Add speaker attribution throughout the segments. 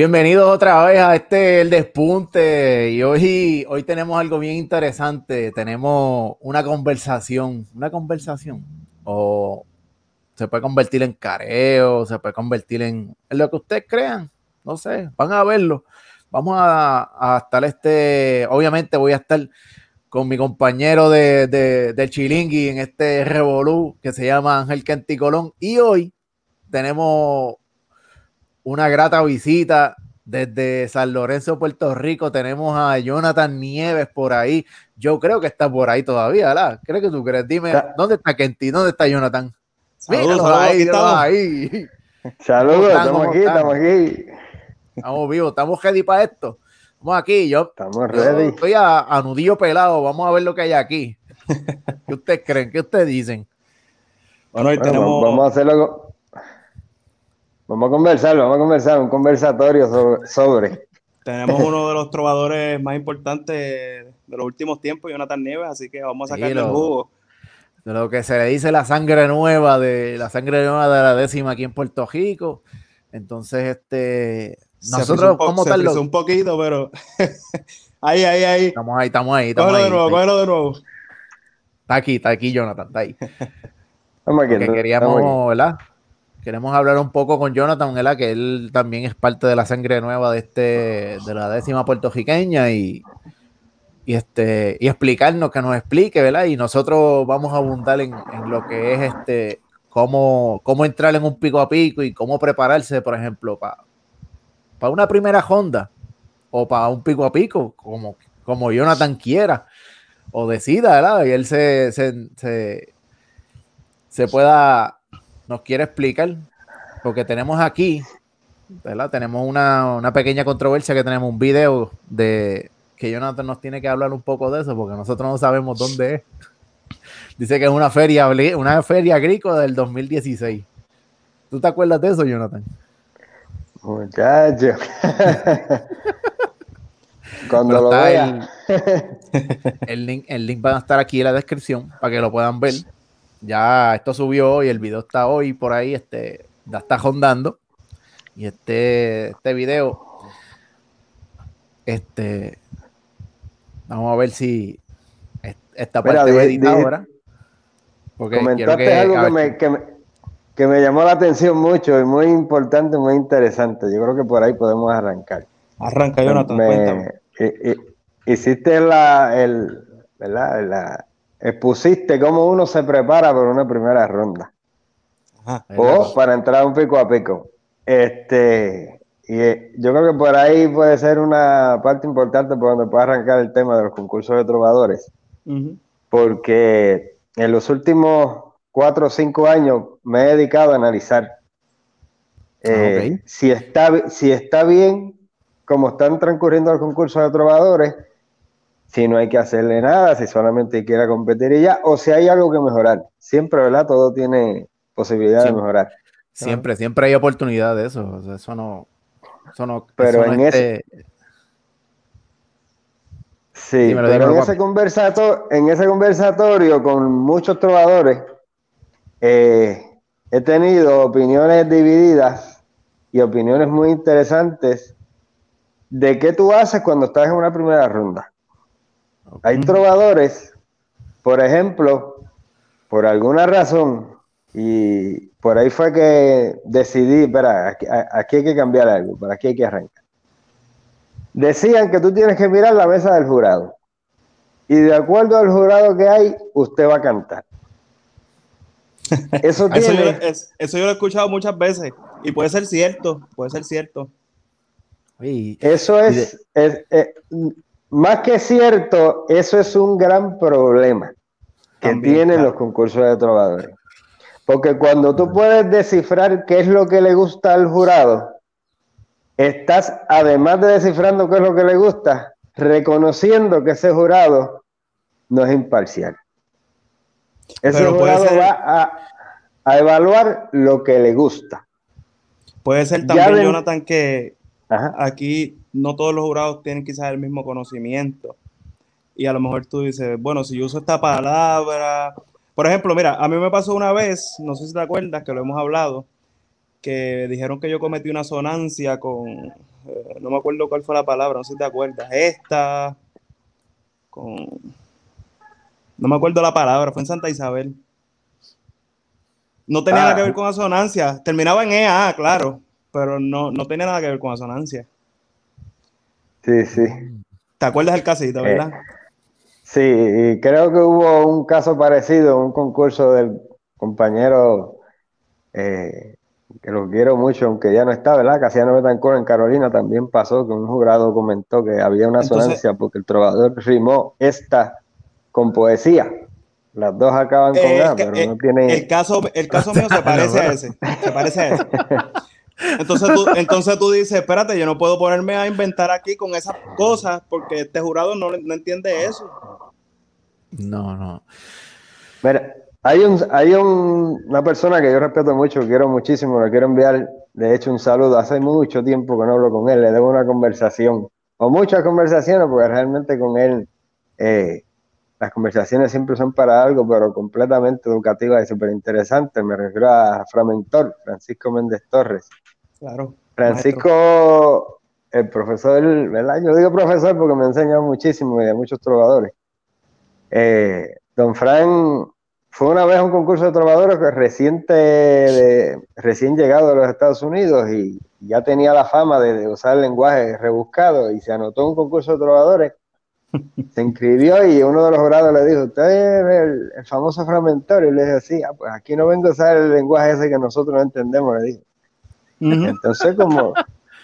Speaker 1: Bienvenidos otra vez a este El Despunte. Y hoy, hoy tenemos algo bien interesante, tenemos una conversación, una conversación. O se puede convertir en careo, se puede convertir en, lo que ustedes crean, no sé, van a verlo. Vamos a, estar este, obviamente voy a estar con mi compañero de, de, del Chilingui en este revolú que se llama Ángel Quenticolón y hoy tenemos una grata visita desde San Lorenzo, Puerto Rico. Tenemos a Jonathan Nieves por ahí. Yo creo que está por ahí todavía, ¿verdad? ¿Crees que tú crees? Dime, ¿dónde está Kenty? ¿Dónde está Jonathan?
Speaker 2: Saludos, ahí, estamos. ahí. Saludos, estamos aquí, estamos aquí.
Speaker 1: Estamos vivos, estamos ready para esto. Vamos aquí, yo.
Speaker 2: Estamos ready.
Speaker 1: estoy a, nudillo pelado, vamos a ver lo que hay aquí. ¿Qué ustedes creen? ¿Qué ustedes dicen?
Speaker 2: Bueno, hoy tenemos. Vamos a hacerlo Vamos a conversar, vamos a conversar, un conversatorio sobre,
Speaker 3: Tenemos uno de los trovadores más importantes de los últimos tiempos, Jonathan Nieves, así que vamos a sacarle el jugo.
Speaker 1: De lo que se le dice la sangre nueva, de la sangre nueva de la décima aquí en Puerto Rico. Entonces, este.
Speaker 3: Nosotros, ¿cómo tal? un poquito, pero. ahí, ahí, ahí.
Speaker 1: Estamos ahí, estamos ahí. Estamos
Speaker 3: de nuevo, cógelo de nuevo.
Speaker 1: Está aquí, está aquí, Jonathan, está ahí. Estamos aquí. queríamos, ¿verdad? Queremos hablar un poco con Jonathan, ¿verdad? que él también es parte de la sangre nueva de este, de la décima puertorriqueña y, y este, y explicarnos, que nos explique, ¿verdad? Y nosotros vamos a abundar en, lo que es este, cómo, cómo entrar en un pico a pico y cómo prepararse, por ejemplo, para para una primera Honda o para un pico a pico, como, como Jonathan quiera o decida, ¿verdad? Y él se, se, se pueda nos quiere explicar, porque tenemos aquí, ¿verdad? Tenemos una, pequeña controversia que tenemos un video de que Jonathan nos tiene que hablar un poco de eso, porque nosotros no sabemos dónde es. Dice que es una feria, una feria agrícola del 2016. ¿Tú te acuerdas de eso, Jonathan?
Speaker 2: Muchacho. Cuando lo vea.
Speaker 1: El, link, el link va a estar aquí en la descripción para que lo puedan ver. Ya esto subió y el video está hoy por ahí, este, ya está rondando. Y este, este video, este, vamos a ver si esta parte va editada ahora.
Speaker 2: Porque comentaste algo que me, que, me, llamó la atención mucho y muy importante, muy interesante. Yo creo que por ahí podemos arrancar.
Speaker 3: Arranca, Jonathan, cuéntame.
Speaker 2: hiciste la, el, ¿verdad? La, expusiste cómo uno se prepara para una primera ronda. o para entrar un pico a pico. Este, y eh, yo creo que por ahí puede ser una parte importante por donde puede arrancar el tema de los concursos de trovadores. Porque en los últimos cuatro o cinco años me he dedicado a analizar eh, si, está, si está bien como están transcurriendo los concursos de trovadores si no hay que hacerle nada, si solamente quiera competir y ya, o si hay algo que mejorar. Siempre, ¿verdad? Todo tiene posibilidad de mejorar.
Speaker 1: Siempre, siempre hay oportunidad de eso. eso no. Eso no
Speaker 2: pero en ese. Sí, pero en, ese conversato, en ese conversatorio con muchos trovadores, eh, he tenido opiniones divididas y opiniones muy interesantes de qué tú haces cuando estás en una primera ronda. Hay trovadores, por ejemplo, por alguna razón, y por ahí fue que decidí, espera, aquí, hay que cambiar algo, por aquí hay que arrancar. Decían que tú tienes que mirar la mesa del jurado. Y de acuerdo al jurado que hay, usted va a cantar.
Speaker 3: Eso, tiene... eso, yo, lo he escuchado muchas veces y puede ser cierto, puede ser cierto.
Speaker 2: Eso es, es, más que cierto, eso es un gran problema que tienen los concursos de trovadores. Porque cuando tú puedes descifrar qué es lo que le gusta al jurado, estás, además de descifrando qué es lo que le gusta, reconociendo que ese jurado no es imparcial. Ese jurado va a, evaluar lo que le gusta.
Speaker 3: Puede ser también, Jonathan, que aquí no todos los jurados tienen quizás el mismo conocimiento. Y a lo mejor tú dices, bueno, si yo uso esta palabra. Por ejemplo, mira, a mí me pasó una vez, no sé si te acuerdas que lo hemos hablado, que dijeron que yo cometí una sonancia con, eh, no me acuerdo cuál fue la palabra, no sé si te acuerdas, esta, con, no me acuerdo la palabra, fue en Santa Isabel. No tenía nada que ver ah. con asonancia, terminaba en EA, claro, pero no, no tenía nada que ver con asonancia.
Speaker 2: Sí, sí.
Speaker 3: ¿Te acuerdas del casito, verdad? Eh,
Speaker 2: sí, creo que hubo un caso parecido, un concurso del compañero eh, que lo quiero mucho, aunque ya no está, ¿verdad? Casiano Betancourt en Carolina también pasó que un jurado comentó que había una sonancia porque el trovador rimó esta con poesía. Las dos acaban con A, pero no tiene.
Speaker 3: El caso, el caso mío se parece a ese. Se parece a ese. Entonces tú, entonces tú dices, espérate, yo no puedo ponerme a inventar aquí con esas cosas porque este jurado no, no entiende eso.
Speaker 1: No, no.
Speaker 2: Mira, hay, un, hay un, una persona que yo respeto mucho, quiero muchísimo, le quiero enviar, de hecho, un saludo. Hace mucho tiempo que no hablo con él, le debo una conversación, o muchas conversaciones, porque realmente con él eh, las conversaciones siempre son para algo, pero completamente educativas y súper interesantes. Me refiero a Framentor, Francisco Méndez Torres.
Speaker 3: Claro.
Speaker 2: Francisco, el profesor, ¿verdad? Yo digo profesor porque me enseña muchísimo y de muchos trovadores. Eh, don Fran fue una vez un concurso de trovadores que reciente de, recién llegado a los Estados Unidos y ya tenía la fama de, usar el lenguaje rebuscado y se anotó un concurso de trovadores, se inscribió y uno de los jurados le dijo, usted es el, famoso fragmentario, y le dije, sí, ah, pues aquí no vengo a usar el lenguaje ese que nosotros no entendemos, le dije. Entonces como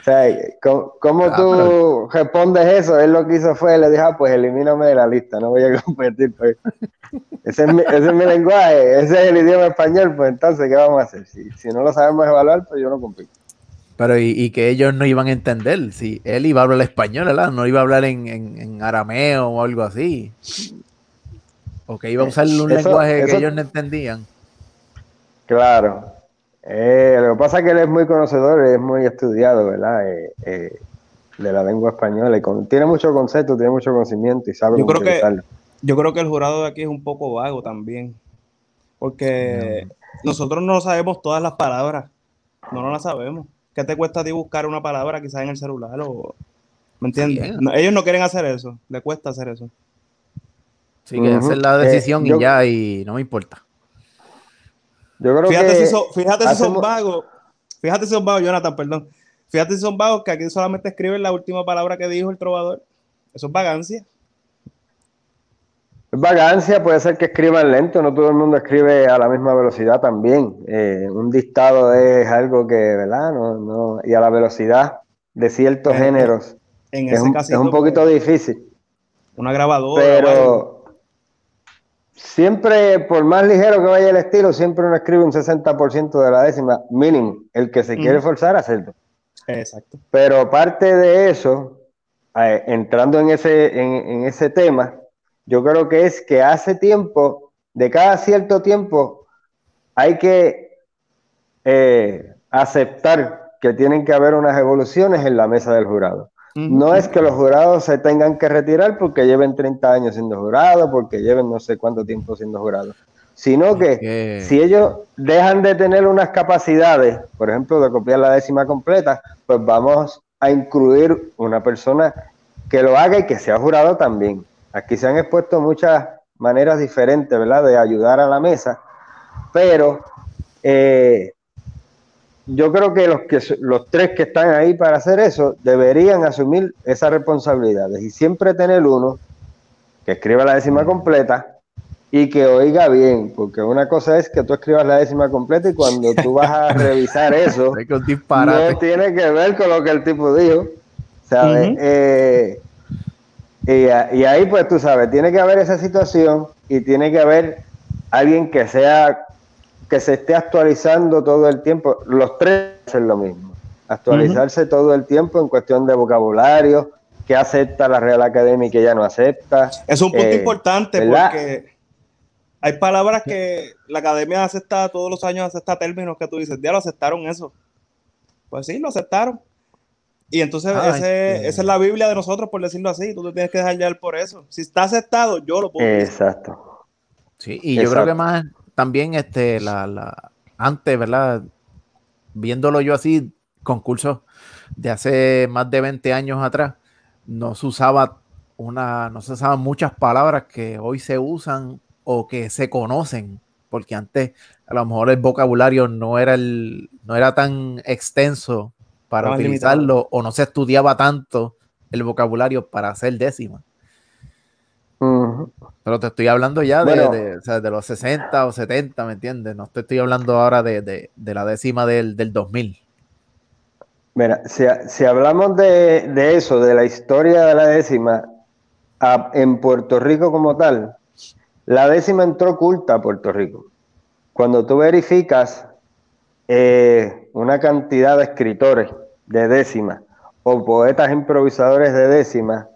Speaker 2: sea, ¿cómo, ah, tú respondes eso? Él lo que hizo fue, le dijo, ah, pues elimíname de la lista, no voy a competir. Pues. Ese, es mi, ese, es mi, lenguaje, ese es el idioma español, pues entonces, ¿qué vamos a hacer? Si, si no lo sabemos evaluar, pues yo no compito.
Speaker 1: Pero y, que ellos no iban a entender, si él iba a hablar español, ¿verdad? No iba a hablar en, en, arameo o algo así. O que iba a usar un lenguaje que ellos no entendían.
Speaker 2: Claro, eh, lo que pasa es que él es muy conocedor, es muy estudiado, ¿verdad? Eh, eh, de la lengua española y tiene mucho concepto, tiene mucho conocimiento y sabe
Speaker 3: yo creo que Yo creo que el jurado de aquí es un poco vago también, porque nosotros no sabemos todas las palabras, no, no las sabemos. ¿Qué te cuesta a ti buscar una palabra quizás en el celular o... ¿Me entiendes? ellos no quieren hacer eso, le cuesta hacer eso.
Speaker 1: Sí, que hacer la decisión y ya, y no me importa
Speaker 3: fíjate si son, fíjate si son vagos, fíjate si son vagos, Jonathan, perdón. Fíjate si son vagos que aquí solamente escriben la última palabra que dijo el trovador. Eso es vagancia.
Speaker 2: Vagancia, puede ser que escriban lento, no todo el mundo escribe a la misma velocidad también. Eh, un dictado es algo que, ¿verdad? No, no, y a la velocidad de ciertos géneros en es, un, es un poquito pues, difícil.
Speaker 3: Una grabadora.
Speaker 2: Pero, Siempre, por más ligero que vaya el estilo, siempre uno escribe un 60% de la décima mínimo, el que se quiere forzar a hacerlo.
Speaker 3: Exacto.
Speaker 2: Pero parte de eso, eh, entrando en ese, en, ese tema, yo creo que es que hace tiempo, de cada cierto tiempo, hay que eh, aceptar que tienen que haber unas evoluciones en la mesa del jurado. No es que los jurados se tengan que retirar porque lleven 30 años siendo jurados, porque lleven no sé cuánto tiempo siendo jurados, sino que si ellos dejan de tener unas capacidades, por ejemplo, de copiar la décima completa, pues vamos a incluir una persona que lo haga y que sea jurado también. Aquí se han expuesto muchas maneras diferentes, ¿verdad?, de ayudar a la mesa, pero eh, yo creo que los, que los tres que están ahí para hacer eso deberían asumir esas responsabilidades y siempre tener uno que escriba la décima completa y que oiga bien, porque una cosa es que tú escribas la décima completa y cuando tú vas a revisar eso, no tiene que ver con lo que el tipo dijo, ¿sabes? Eh, y, y ahí pues tú sabes, tiene que haber esa situación y tiene que haber alguien que sea que se esté actualizando todo el tiempo. Los tres hacen lo mismo. Actualizarse todo el tiempo en cuestión de vocabulario, que acepta la Real Academia y que ya no acepta.
Speaker 3: Es un punto eh, importante porque hay palabras que la Academia acepta todos los años, acepta términos que tú dices, ya lo aceptaron eso. Pues sí, lo aceptaron. Y entonces esa es la Biblia de nosotros, por decirlo así. Tú te tienes que dejar llevar por eso. Si está aceptado, yo lo puedo.
Speaker 2: Exacto.
Speaker 1: Sí, y yo creo que más también este, la, la, antes, ¿verdad? viéndolo yo así, concursos de hace más de 20 años atrás, no se usaba una, no se usaban muchas palabras que hoy se usan o que se conocen, porque antes a lo mejor el vocabulario no era el, no era tan extenso para utilizarlo o no se estudiaba tanto el vocabulario para hacer décima. Pero te estoy hablando ya de, los 60 o 70, ¿me entiendes? No te estoy hablando ahora de, la décima del, del 2000.
Speaker 2: Mira, si, hablamos de, eso, de la historia de la décima, en Puerto Rico como tal, la décima entró oculta a Puerto Rico. Cuando tú verificas eh, una cantidad de escritores de décima o poetas improvisadores de décima,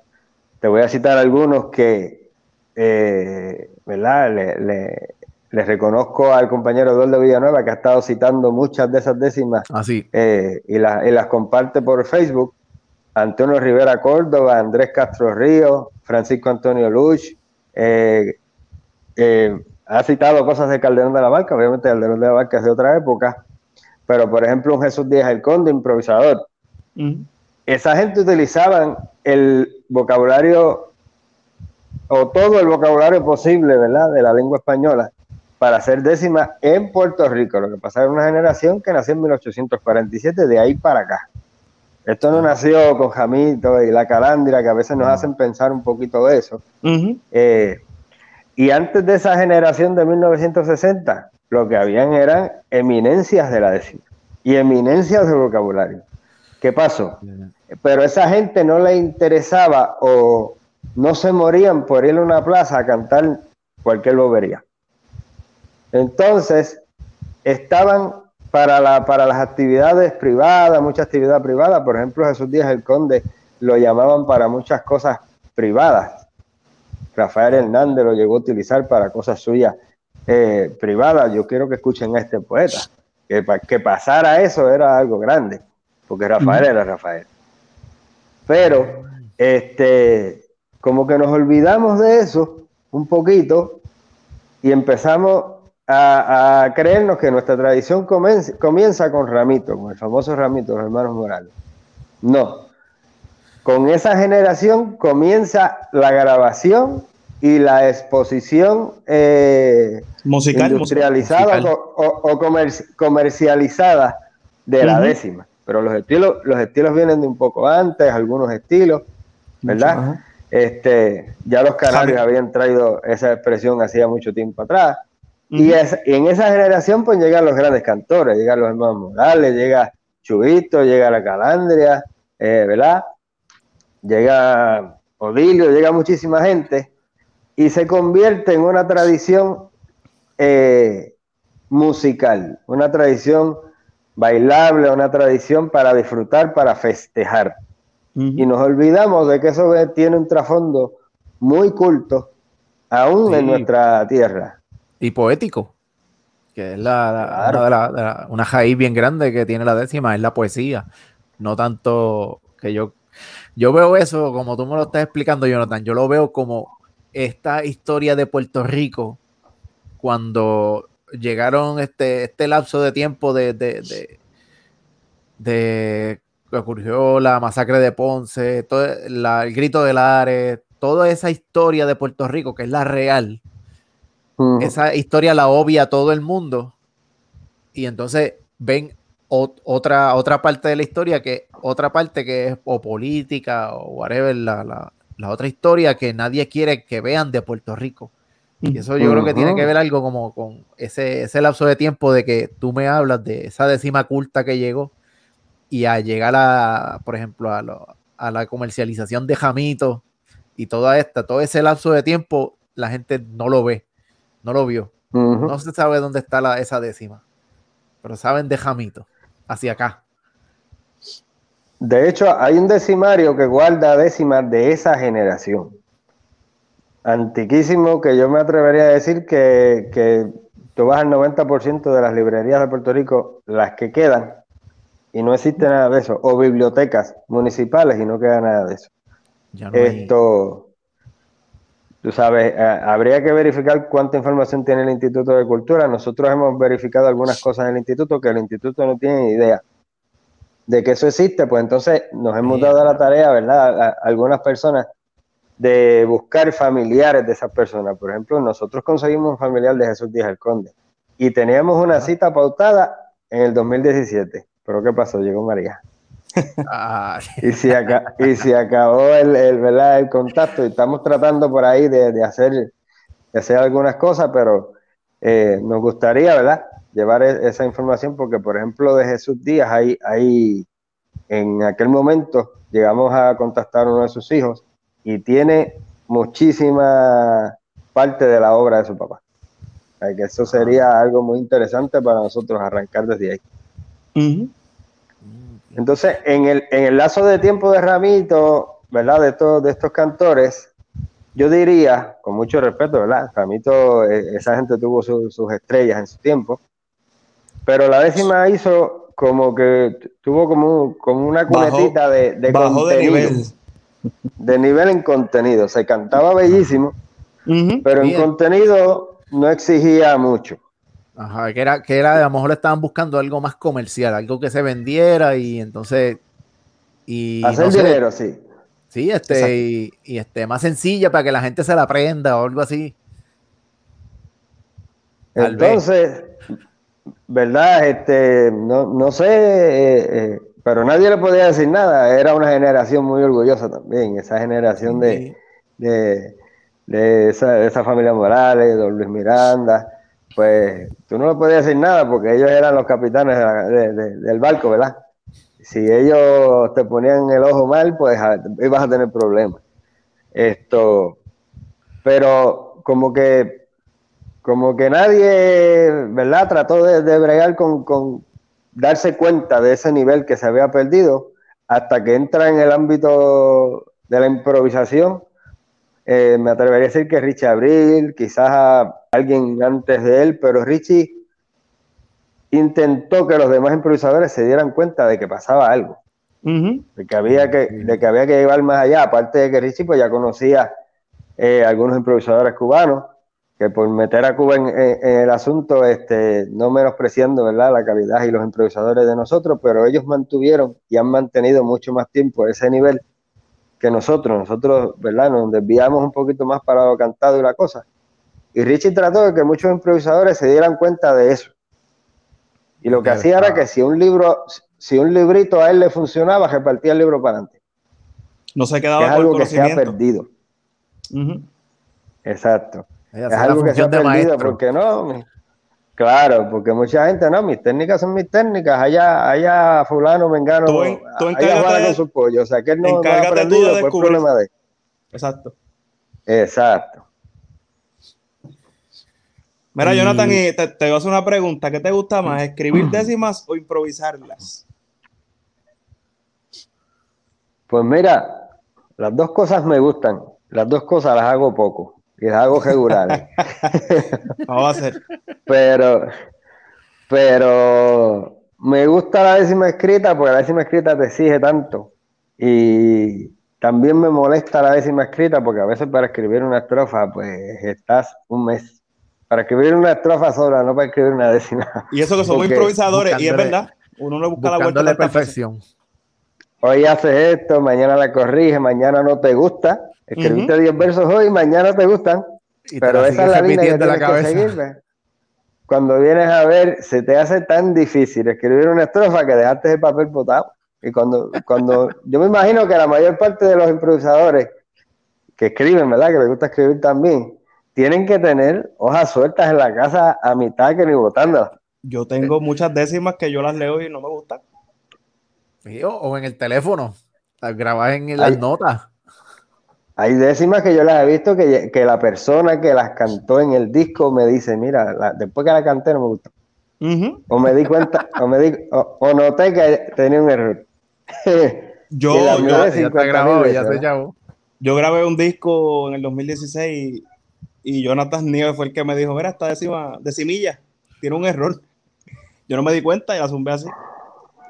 Speaker 2: te voy a citar algunos que, eh, ¿verdad? Le, reconozco al compañero Eduardo Villanueva que ha estado citando muchas de esas décimas
Speaker 1: Así.
Speaker 2: Ah, eh, y, y, las comparte por Facebook. Antonio Rivera Córdoba, Andrés Castro Ríos, Francisco Antonio Luch. Eh, ha citado cosas de Calderón de la Barca, obviamente Calderón de la Barca es de otra época, pero por ejemplo un Jesús Díaz el Conde, improvisador. Esa gente utilizaban el vocabulario o todo el vocabulario posible, ¿verdad?, de la lengua española para hacer décima en Puerto Rico. Lo que pasa es una generación que nació en 1847, de ahí para acá. Esto no nació con Jamito y la Calandria, que a veces nos hacen pensar un poquito de eso. Eh, y antes de esa generación de 1960, lo que habían eran eminencias de la décima y eminencias del vocabulario. ¿Qué pasó? Pero esa gente no le interesaba o no se morían por ir a una plaza a cantar cualquier bobería. Entonces, estaban para, la, para las actividades privadas, mucha actividad privada, por ejemplo, Jesús Díaz el Conde lo llamaban para muchas cosas privadas. Rafael Hernández lo llegó a utilizar para cosas suyas eh, privadas. Yo quiero que escuchen a este poeta, que, que pasara eso era algo grande, porque Rafael era Rafael. Pero, este, como que nos olvidamos de eso un poquito y empezamos a, creernos que nuestra tradición comienza, con Ramito, con el famoso Ramito, los hermanos Morales. No. Con esa generación comienza la grabación y la exposición eh,
Speaker 3: musical,
Speaker 2: industrializada o, comercializada de la décima. Pero los estilos, los estilos vienen de un poco antes, algunos estilos, ¿verdad? Este, ya los canarios habían traído esa expresión hacía mucho tiempo atrás. y, en esa generación pues llegan los grandes cantores, llegan los hermanos Morales, llega Chubito, llega la Calandria, eh, ¿verdad? Llega Odilio, llega muchísima gente y se convierte en una tradición eh, musical, una tradición bailable, una tradición para disfrutar, para festejar. Y nos olvidamos de que eso tiene un trasfondo muy culto, aún en nuestra tierra.
Speaker 1: Y poético, que es la, una, raíz bien grande que tiene la décima, es la poesía. No tanto que yo, yo veo eso, como tú me lo estás explicando, Jonathan, yo lo veo como esta historia de Puerto Rico cuando llegaron este, este lapso de tiempo de, de, de, de que ocurrió la masacre de Ponce, todo el grito de Lares, toda esa historia de Puerto Rico, que es la real, esa historia la obvia todo el mundo. Y entonces ven otra, otra parte de la historia, que otra parte que es o política o whatever, la, la, otra historia que nadie quiere que vean de Puerto Rico. Y eso yo creo que tiene que ver algo como con ese, ese lapso de tiempo de que tú me hablas de esa décima culta que llegó y a llegar a, por ejemplo, a, la comercialización de Jamito y toda esta, todo ese lapso de tiempo, la gente no lo ve, no lo vio. No se sabe dónde está la, esa décima, pero saben de Jamito, hacia acá.
Speaker 2: De hecho, hay un decimario que guarda décimas de esa generación. Antiquísimo, que yo me atrevería a decir que, que tú vas al 90% de las librerías de Puerto Rico, las que quedan, y no existe nada de eso, o bibliotecas municipales y no queda nada de eso. Esto, Tú sabes, eh, habría que verificar cuánta información tiene el Instituto de Cultura. Nosotros hemos verificado algunas cosas en el Instituto que el Instituto no tiene idea de que eso existe, pues entonces nos hemos dado la tarea, ¿verdad? algunas personas de buscar familiares de esas personas. Por ejemplo, nosotros conseguimos un familiar de Jesús Díaz el Conde y teníamos una cita pautada en el 2017. Pero ¿qué pasó? Llegó María. Y, se y se acabó el, ¿verdad? el contacto y estamos tratando por ahí de, hacer, hacer algunas cosas, pero eh, nos gustaría, ¿verdad? Llevar e, esa información porque, por ejemplo, de Jesús Díaz, ahí, ahí en aquel momento llegamos a contactar a uno de sus hijos y tiene muchísima parte de la obra de su papá. que eso sería algo muy interesante para nosotros arrancar desde ahí. Entonces, en el, en el lazo de tiempo de Ramito, ¿verdad? De, todos de estos cantores, yo diría, con mucho respeto, ¿verdad? Ramito, eh, esa gente tuvo sus estrellas en su tiempo, pero la décima hizo como que tuvo como, como una cunetita de, de contenido. De nivel. de nivel en contenido. Se cantaba bellísimo, pero en contenido no exigía mucho.
Speaker 1: Ajá, que era, que era, a lo mejor estaban buscando algo más comercial, algo que se vendiera y entonces. Y,
Speaker 2: Hacer dinero, sí.
Speaker 1: Sí, este, y, este, más sencilla para que la gente se la aprenda o algo así.
Speaker 2: Entonces, ¿verdad? Este, no, sé, eh, eh, pero nadie le podía decir nada. Era una generación muy orgullosa también, esa generación de, de, esa, esa, familia Morales, don Luis Miranda pues tú no le podías decir nada porque ellos eran los capitanes del barco, ¿verdad? Si ellos te ponían el ojo mal, pues ibas a tener problemas. Esto, pero como que, como que nadie, ¿verdad? Trató de, bregar con, con darse cuenta de ese nivel que se había perdido hasta que entra en el ámbito de la improvisación. Eh, me atrevería a decir que Richie Abril, quizás alguien antes de él, pero Richie intentó que los demás improvisadores se dieran cuenta de que pasaba algo, de, que había que, de que había que llevar más allá, aparte de que Richie pues ya conocía eh, algunos improvisadores cubanos, que por meter a Cuba en, el asunto, este, no menospreciando ¿verdad? la calidad y los improvisadores de nosotros, pero ellos mantuvieron y han mantenido mucho más tiempo ese nivel que nosotros. Nosotros, ¿verdad? Nos desviamos un poquito más para lo cantado y la cosa. Y Richie trató de que muchos improvisadores se dieran cuenta de eso. Y lo que hacía era que si un libro, si un librito a él le funcionaba, repartía el libro para adelante.
Speaker 3: No se quedaba
Speaker 2: es algo que se ha perdido. Exacto. Es algo que se ha perdido porque no, Claro, porque mucha gente, no, mis técnicas son mis técnicas, allá, allá fulano, mengano, tú, tú allá con su pollo, o sea, que él no, no ha aprendido, pues problema de
Speaker 3: Exacto.
Speaker 2: Exacto.
Speaker 3: Mira, Jonathan, te, te voy a hacer una pregunta. ¿Qué te gusta más, escribir décimas o improvisarlas?
Speaker 2: Pues mira, las dos cosas me gustan. Las dos cosas las hago poco y es algo regular.
Speaker 3: Vamos a hacer.
Speaker 2: Pero, pero me gusta la décima escrita porque la décima escrita te exige tanto. Y también me molesta la décima escrita porque a veces para escribir una estrofa, pues estás un mes. Para escribir una estrofa sola, no para escribir una décima.
Speaker 3: Y eso que somos improvisadores, y es verdad, uno no busca la vuelta
Speaker 1: de la perfección.
Speaker 2: Hoy haces esto, mañana la corrige, mañana no te gusta, Escribiste 10 versos hoy, mañana te gustan, pero esa es la línea que tienes que seguir. Cuando vienes a ver, se te hace tan difícil escribir una estrofa que dejaste el papel botado. Y cuando, cuando yo me imagino que la mayor parte de los improvisadores que escriben, ¿verdad? Que les gusta escribir también, tienen que tener hojas sueltas en la casa a mitad que ni botándolas.
Speaker 3: Yo tengo muchas décimas que yo las leo y no me gustan.
Speaker 1: O en el teléfono, grabar en las notas.
Speaker 2: Hay décimas que yo las he visto que, la persona que las cantó en el disco me dice, mira, después que la canté no me gustó. O me di cuenta, o, me di, o, noté que tenía un error.
Speaker 3: yo, yo, grabé un disco en el 2016 y, Jonathan Nieves fue el que me dijo, mira, esta décima, decimilla, tiene un error. Yo no me di cuenta y la zumbé así.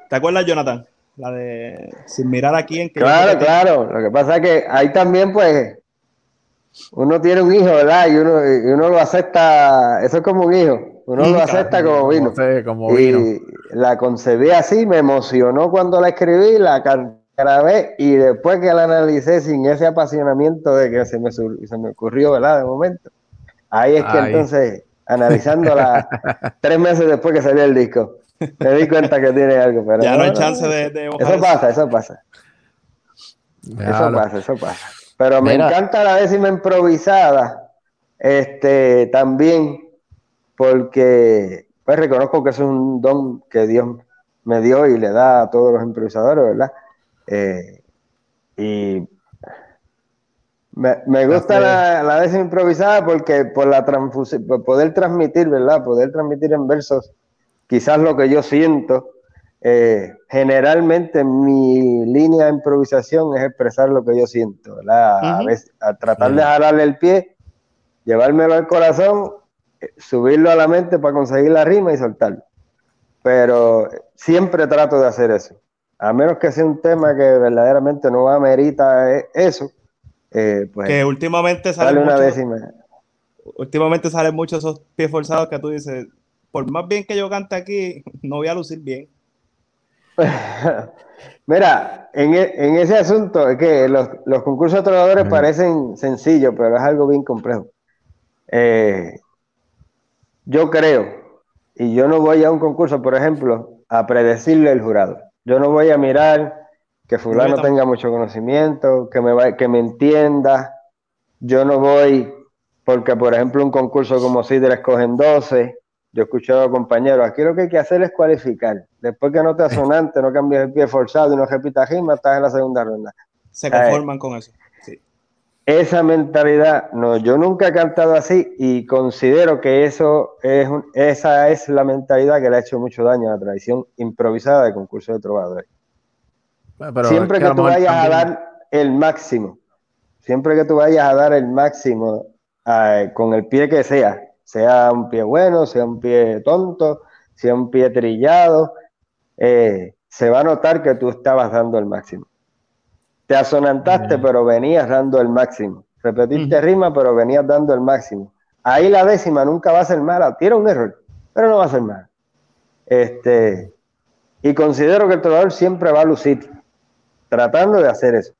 Speaker 3: ¿Te acuerdas, Jonathan? La de sin mirar aquí en
Speaker 2: Claro, claro. Lo que pasa es que ahí también, pues, uno tiene un hijo, ¿verdad? Y uno, y uno lo acepta, eso es como un hijo, uno lo acepta como vino. Como y la concebí así, me emocionó cuando la escribí, la grabé y después que la analicé sin ese apasionamiento de que se me, se me ocurrió, ¿verdad? De momento. Ahí es que entonces, analizándola tres meses después que salió el disco, me di cuenta que tiene algo. Pero
Speaker 3: ya no, hay chance de,
Speaker 2: Eso pasa, eso pasa. Eso pasa, eso pasa. Pero me encanta la décima improvisada, este, también, porque pues reconozco que es un don que Dios me dio y le da a todos los improvisadores, ¿verdad? Eh, y me, gusta la, la, décima improvisada porque por la por poder transmitir, ¿verdad? Poder transmitir en versos quizás lo que yo siento eh, generalmente mi línea de improvisación es expresar lo que yo siento, a, veces, a, tratar de jalarle el pie, llevármelo al corazón, eh, subirlo a la mente para conseguir la rima y soltarlo. Pero siempre trato de hacer eso. A menos que sea un tema que verdaderamente no amerita eh, eso. pues
Speaker 3: que últimamente sale, una décima. Últimamente salen muchos esos pies forzados que tú dices, por más bien que yo cante aquí, no voy a lucir bien.
Speaker 2: Mira, en, e, ese asunto es que los, concursos de trovadores parecen sencillos, pero es algo bien complejo. Eh, yo creo, y yo no voy a un concurso, por ejemplo, a predecirle el jurado. Yo no voy a mirar que fulano tenga mucho conocimiento, que me, que me entienda. Yo no voy porque, por ejemplo, un concurso como Sidra escogen 12 yo he escuchado a compañeros, aquí lo que hay que hacer es cualificar. Después que no te asonante, no cambies el pie forzado y no repitas gima, estás en la segunda ronda.
Speaker 3: Se conforman con eso.
Speaker 2: Esa mentalidad, no, yo nunca he cantado así y considero que eso es esa es la mentalidad que le ha hecho mucho daño a la tradición improvisada de concurso de trovadores. siempre que, tú vayas a dar el máximo, siempre que tú vayas a dar el máximo eh, con el pie que sea, sea un pie bueno, sea un pie tonto, sea un pie trillado, eh, se va a notar que tú estabas dando el máximo. Te asonantaste, pero venías dando el máximo. Repetiste rima, pero venías dando el máximo. Ahí la décima nunca va a ser mala. Tiene un error, pero no va a ser mala. Este, y considero que el trovador siempre va a lucir tratando de hacer eso.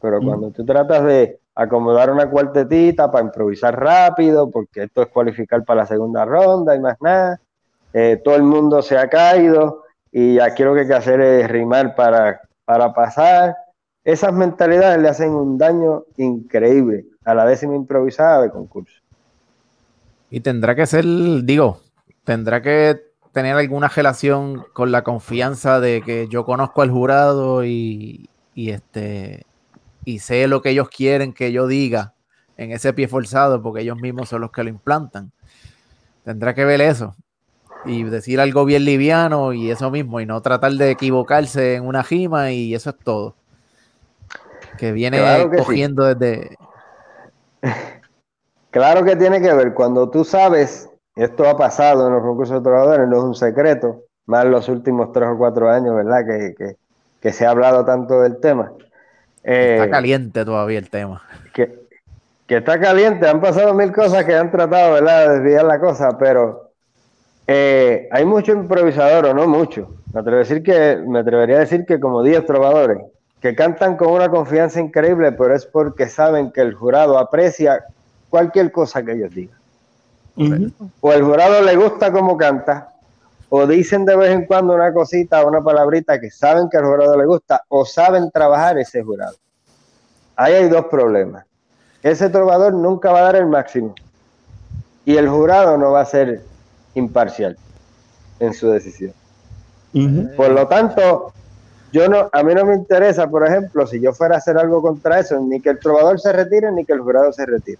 Speaker 2: Pero cuando tú tratas de acomodar una cuartetita para improvisar rápido, porque esto es cualificar para la segunda ronda y más nada. Eh, todo el mundo se ha caído y aquí lo que hay que hacer es rimar para, para pasar. Esas mentalidades le hacen un daño increíble a la décima improvisada de concurso.
Speaker 1: Y tendrá que ser, digo, tendrá que tener alguna relación con la confianza de que yo conozco al jurado y, y este y sé lo que ellos quieren que yo diga en ese pie forzado, porque ellos mismos son los que lo implantan. Tendrá que ver eso y decir algo bien liviano y eso mismo, y no tratar de equivocarse en una gima y eso es todo. Que viene cogiendo desde.
Speaker 2: Claro que tiene que ver. Cuando tú sabes, esto ha pasado en los concursos de trovadores, no es un secreto, más los últimos tres o cuatro años, ¿verdad? Que, que se ha hablado tanto del tema
Speaker 1: está eh, caliente todavía el tema.
Speaker 2: Que, está caliente, han pasado mil cosas que han tratado ¿verdad? de desviar la cosa, pero eh, hay mucho improvisador, o no mucho. Me, atrevo a decir que, me atrevería a decir que como 10 trovadores, que cantan con una confianza increíble, pero es porque saben que el jurado aprecia cualquier cosa que ellos digan. O el jurado le gusta cómo canta, o dicen de vez en cuando una cosita o una palabrita que saben que al jurado le gusta o saben trabajar ese jurado. Ahí hay dos problemas. Ese trovador nunca va a dar el máximo y el jurado no va a ser imparcial en su decisión. Por lo tanto, yo no, a mí no me interesa, por ejemplo, si yo fuera a hacer algo contra eso, ni que el trovador se retire ni que el jurado se retire.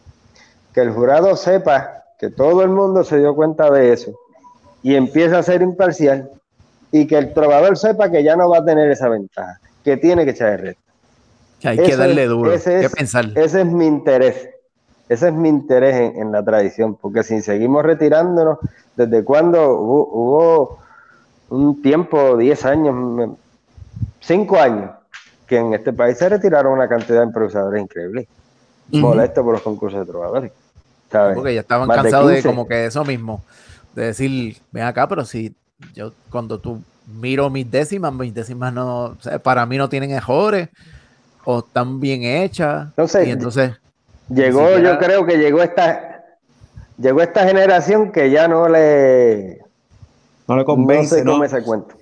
Speaker 2: Que el jurado sepa que todo el mundo se dio cuenta de eso y empieza a ser imparcial y que el trovador sepa que ya no va a tener esa ventaja, que tiene que echar de recta.
Speaker 1: hay que darle duro, ese es,
Speaker 2: pensar. Ese es mi interés, ese es mi interés en, la tradición, porque si seguimos retirándonos, ¿desde cuando hubo, un tiempo, 10 años, 5 años, que en este país se retiraron una cantidad de improvisadores increíble? molesto por los concursos de trovadores.
Speaker 1: Porque ya estaban cansados de, como que eso mismo, de decir, ven acá, pero si yo cuando tú miro mis décimas, mis décimas no, para mí no tienen errores o están bien hechas.
Speaker 2: Entonces, y entonces llegó, yo creo que llegó esta, llegó esta generación que ya no le,
Speaker 3: no le convence,
Speaker 2: no se ese cuento.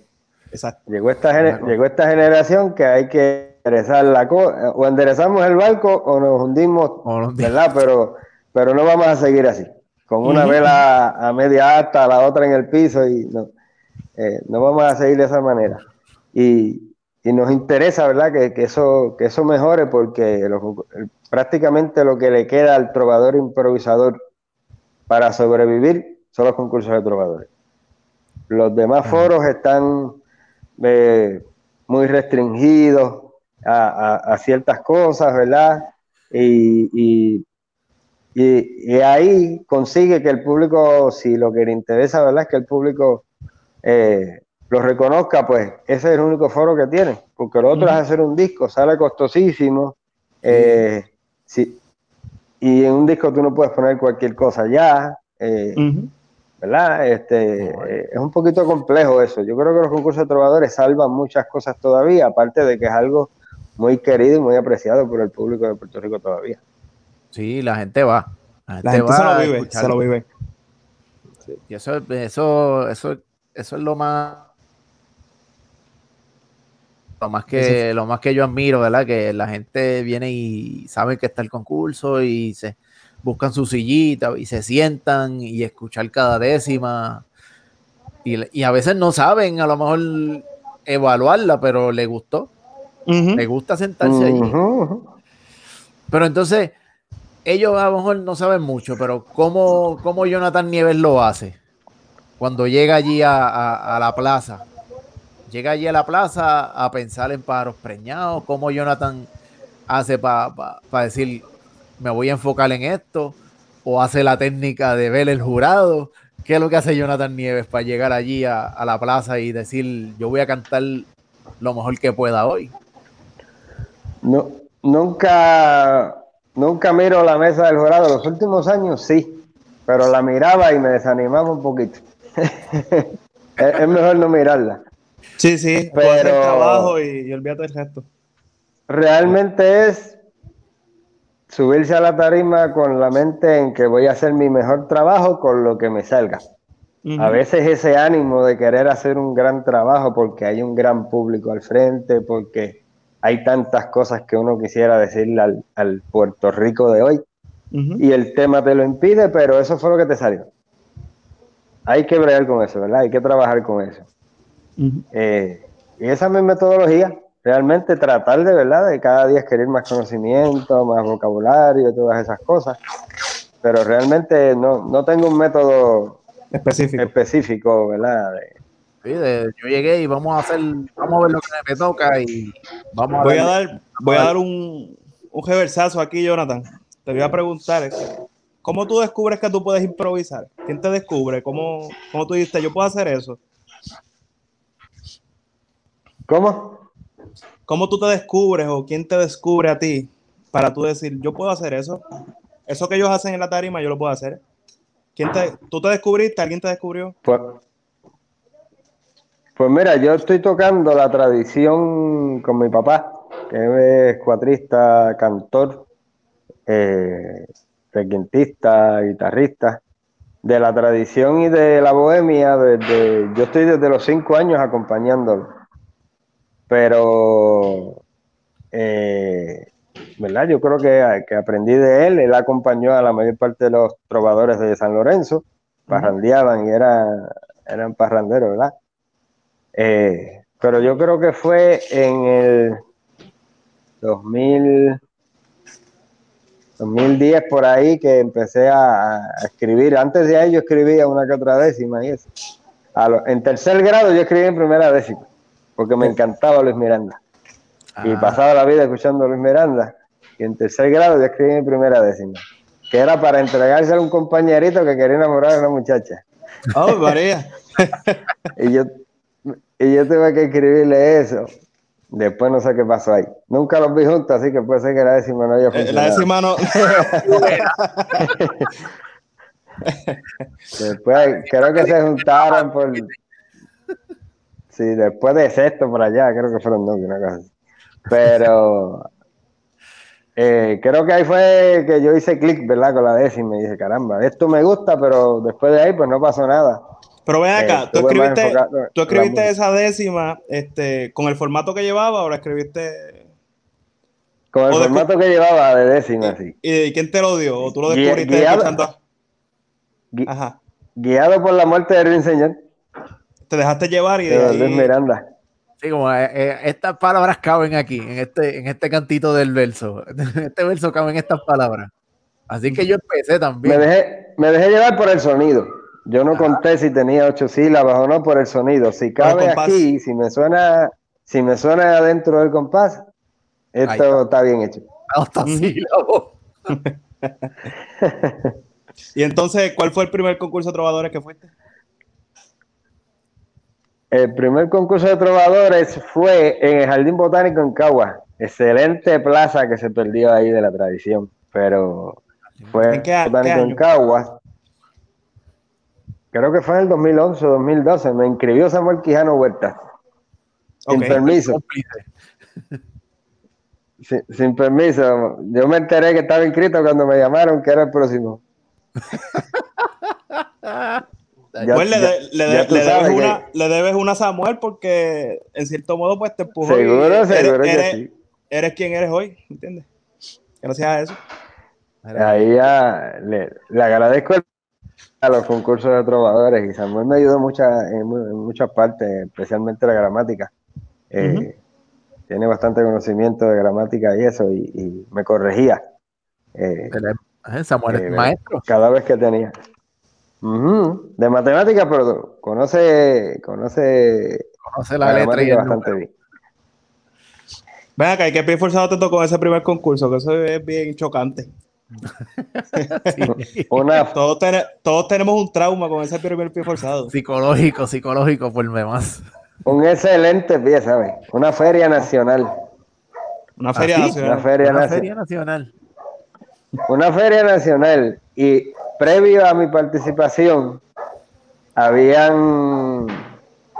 Speaker 2: Exacto. Llegó esta, llegó esta generación que hay que enderezar la cosa, o enderezamos el barco o nos hundimos, ¿verdad? Pero, pero no vamos a seguir así, con una vela a media alta, la otra en el piso y no, eh, no vamos a seguir de esa manera. Y, nos interesa, ¿verdad? Que, que, eso, que eso mejore porque prácticamente lo que le queda al trovador improvisador para sobrevivir son los concursos de trovadores. Los demás foros están eh, muy restringidos a, ciertas cosas, ¿verdad? Y, y, ahí consigue que el público, si lo que le interesa, ¿verdad? Es que el público eh, lo reconozca, pues ese es el único foro que tiene, porque lo otro es hacer un disco, sale costosísimo. Eh, y en un disco tú no puedes poner cualquier cosa ya. ¿verdad? Este, eh, es un poquito complejo eso. Yo creo que los concursos de trovadores salvan muchas cosas todavía, aparte de que es algo muy querido y muy apreciado por el público de Puerto Rico todavía.
Speaker 1: Sí, la gente va.
Speaker 3: La gente, se lo vive, se lo vive.
Speaker 1: Y eso, eso, eso, eso es lo más lo más que lo más que yo admiro, ¿verdad? Que la gente viene y sabe que está el concurso y se buscan su sillita y se sientan y escuchar cada décima. Y, a veces no saben a lo mejor evaluarla, pero le gustó. Le gusta sentarse allí. Pero entonces, ellos a lo mejor no saben mucho, pero ¿cómo, cómo Jonathan Nieves lo hace? Cuando llega allí a, la plaza. Llega allí a la plaza a pensar en pájaros preñados. ¿Cómo Jonathan hace para decir, me voy a enfocar en esto, o hace la técnica de ver el jurado. ¿Qué es lo que hace Jonathan Nieves para llegar allí a, la plaza y decir, yo voy a cantar lo mejor que pueda hoy?
Speaker 2: No, nunca, nunca miro la mesa del jurado. Los últimos años sí, pero la miraba y me desanimaba un poquito. es, mejor no mirarla.
Speaker 3: Sí, sí, pero hacer trabajo y, y olvídate del gesto.
Speaker 2: Realmente es subirse a la tarima con la mente en que voy a hacer mi mejor trabajo con lo que me salga. A veces ese ánimo de querer hacer un gran trabajo porque hay un gran público al frente, porque hay tantas cosas que uno quisiera decirle al, Puerto Rico de hoy y el tema te lo impide, pero eso fue lo que te salió. Hay que bregar con eso, ¿verdad? Hay que trabajar con eso. Eh, y esa es mi metodología realmente tratar de verdad de cada día adquirir más conocimiento, más vocabulario, todas esas cosas. Pero realmente no, no tengo un método específico, específico ¿verdad?
Speaker 1: Yo llegué y vamos a hacer, vamos a ver lo que me toca y vamos
Speaker 3: a voy a dar, voy a dar un, un reversazo aquí, Jonathan. Te voy a preguntar, ¿cómo tú descubres que tú puedes improvisar? ¿Quién te descubre? ¿Cómo, cómo tú dices, yo puedo hacer eso?
Speaker 2: ¿Cómo?
Speaker 3: ¿Cómo tú te descubres o quién te descubre a ti para tú decir, yo puedo hacer eso? Eso que ellos hacen en la tarima, yo lo puedo hacer. ¿Quién te, ¿Tú te descubriste? ¿Alguien te descubrió?
Speaker 2: Pues, pues mira, yo estoy tocando la tradición con mi papá, que es cuatrista, cantor, eh, requintista, guitarrista, de la tradición y de la bohemia. Desde, yo estoy desde los cinco años acompañándolo pero, eh, ¿verdad? Yo creo que, que, aprendí de él. Él acompañó a la mayor parte de los trovadores de San Lorenzo, parrandeaban y era, eran parranderos, ¿verdad? Eh, pero yo creo que fue en el 2000, 2010 por ahí que empecé a, escribir. Antes de ahí yo escribía una que otra décima y eso. en tercer grado yo escribí en primera décima porque me encantaba Luis Miranda. Y ah. pasaba la vida escuchando a Luis Miranda. Y en tercer grado yo escribí mi primera décima, que era para entregarse a un compañerito que quería enamorar a una muchacha.
Speaker 3: Oh, María.
Speaker 2: y, yo, y yo tuve que escribirle eso. Después no sé qué pasó ahí. Nunca los vi juntos, así que puede ser que la décima no haya
Speaker 3: funcionado. La décima no.
Speaker 2: después creo que se juntaron por. Sí, después de sexto por allá, creo que fueron dos, una cosa así. Pero eh, creo que ahí fue que yo hice clic, ¿verdad? Con la décima y dije, caramba, esto me gusta, pero después de ahí pues no pasó nada.
Speaker 3: Pero ven acá, eh, tú escribiste, tú escribiste esa décima este, con el formato que llevaba o la escribiste.
Speaker 2: Con el formato que llevaba de décima, sí.
Speaker 3: ¿Y quién te lo dio? ¿O tú lo descubriste
Speaker 2: guiado, escuchando? Ajá. Guiado por la muerte de Erwin Señor.
Speaker 3: Te dejaste llevar y de,
Speaker 2: Luis Miranda.
Speaker 1: Sí, como eh, eh, estas palabras caben aquí, en este, en este cantito del verso. En este verso caben estas palabras. Así que yo empecé también.
Speaker 2: Me dejé, me dejé llevar por el sonido. Yo no conté si tenía ocho sílabas o no por el sonido. Si cabe aquí, si me suena, si me suena adentro del compás, esto está. bien hecho.
Speaker 3: y entonces, ¿cuál fue el primer concurso de trovadores que fuiste?
Speaker 2: El primer concurso de trovadores fue en el Jardín Botánico en Cagua. Excelente plaza que se perdió ahí de la tradición, pero fue ¿En qué, Botánico en Cagua. Creo que fue en el 2011 o 2012. Me inscribió Samuel Quijano Huerta. Sin permiso. sin, permiso. Yo me enteré que estaba inscrito cuando me llamaron que era el próximo.
Speaker 3: pues le, debes una, a Samuel porque en cierto modo pues te empujó.
Speaker 2: Seguro, seguro
Speaker 3: eres,
Speaker 2: que
Speaker 3: sí. Eres quien eres hoy, ¿entiendes? Gracias a eso.
Speaker 2: Ahí ya le, le agradezco el a los concursos de trovadores y Samuel me ayudó mucha, en, muchas partes, especialmente la gramática. Eh, tiene bastante conocimiento de gramática y eso, y, me corregía.
Speaker 1: Eh, eh, Samuel es maestro.
Speaker 2: Cada vez que tenía. De matemática, pero conoce, conoce,
Speaker 1: conoce la, letra y bastante bien.
Speaker 3: Ven acá, ¿y qué pie forzado te tocó ese primer concurso? Que eso es bien chocante. todos, tenemos un trauma con ese primer pie forzado.
Speaker 1: Psicológico, psicológico, por demás.
Speaker 2: Un excelente pie, ¿sabes? Una feria nacional.
Speaker 3: Una feria ¿Ah, nacional.
Speaker 2: Una feria, nacional. Una feria nacional. Y previo a mi participación, habían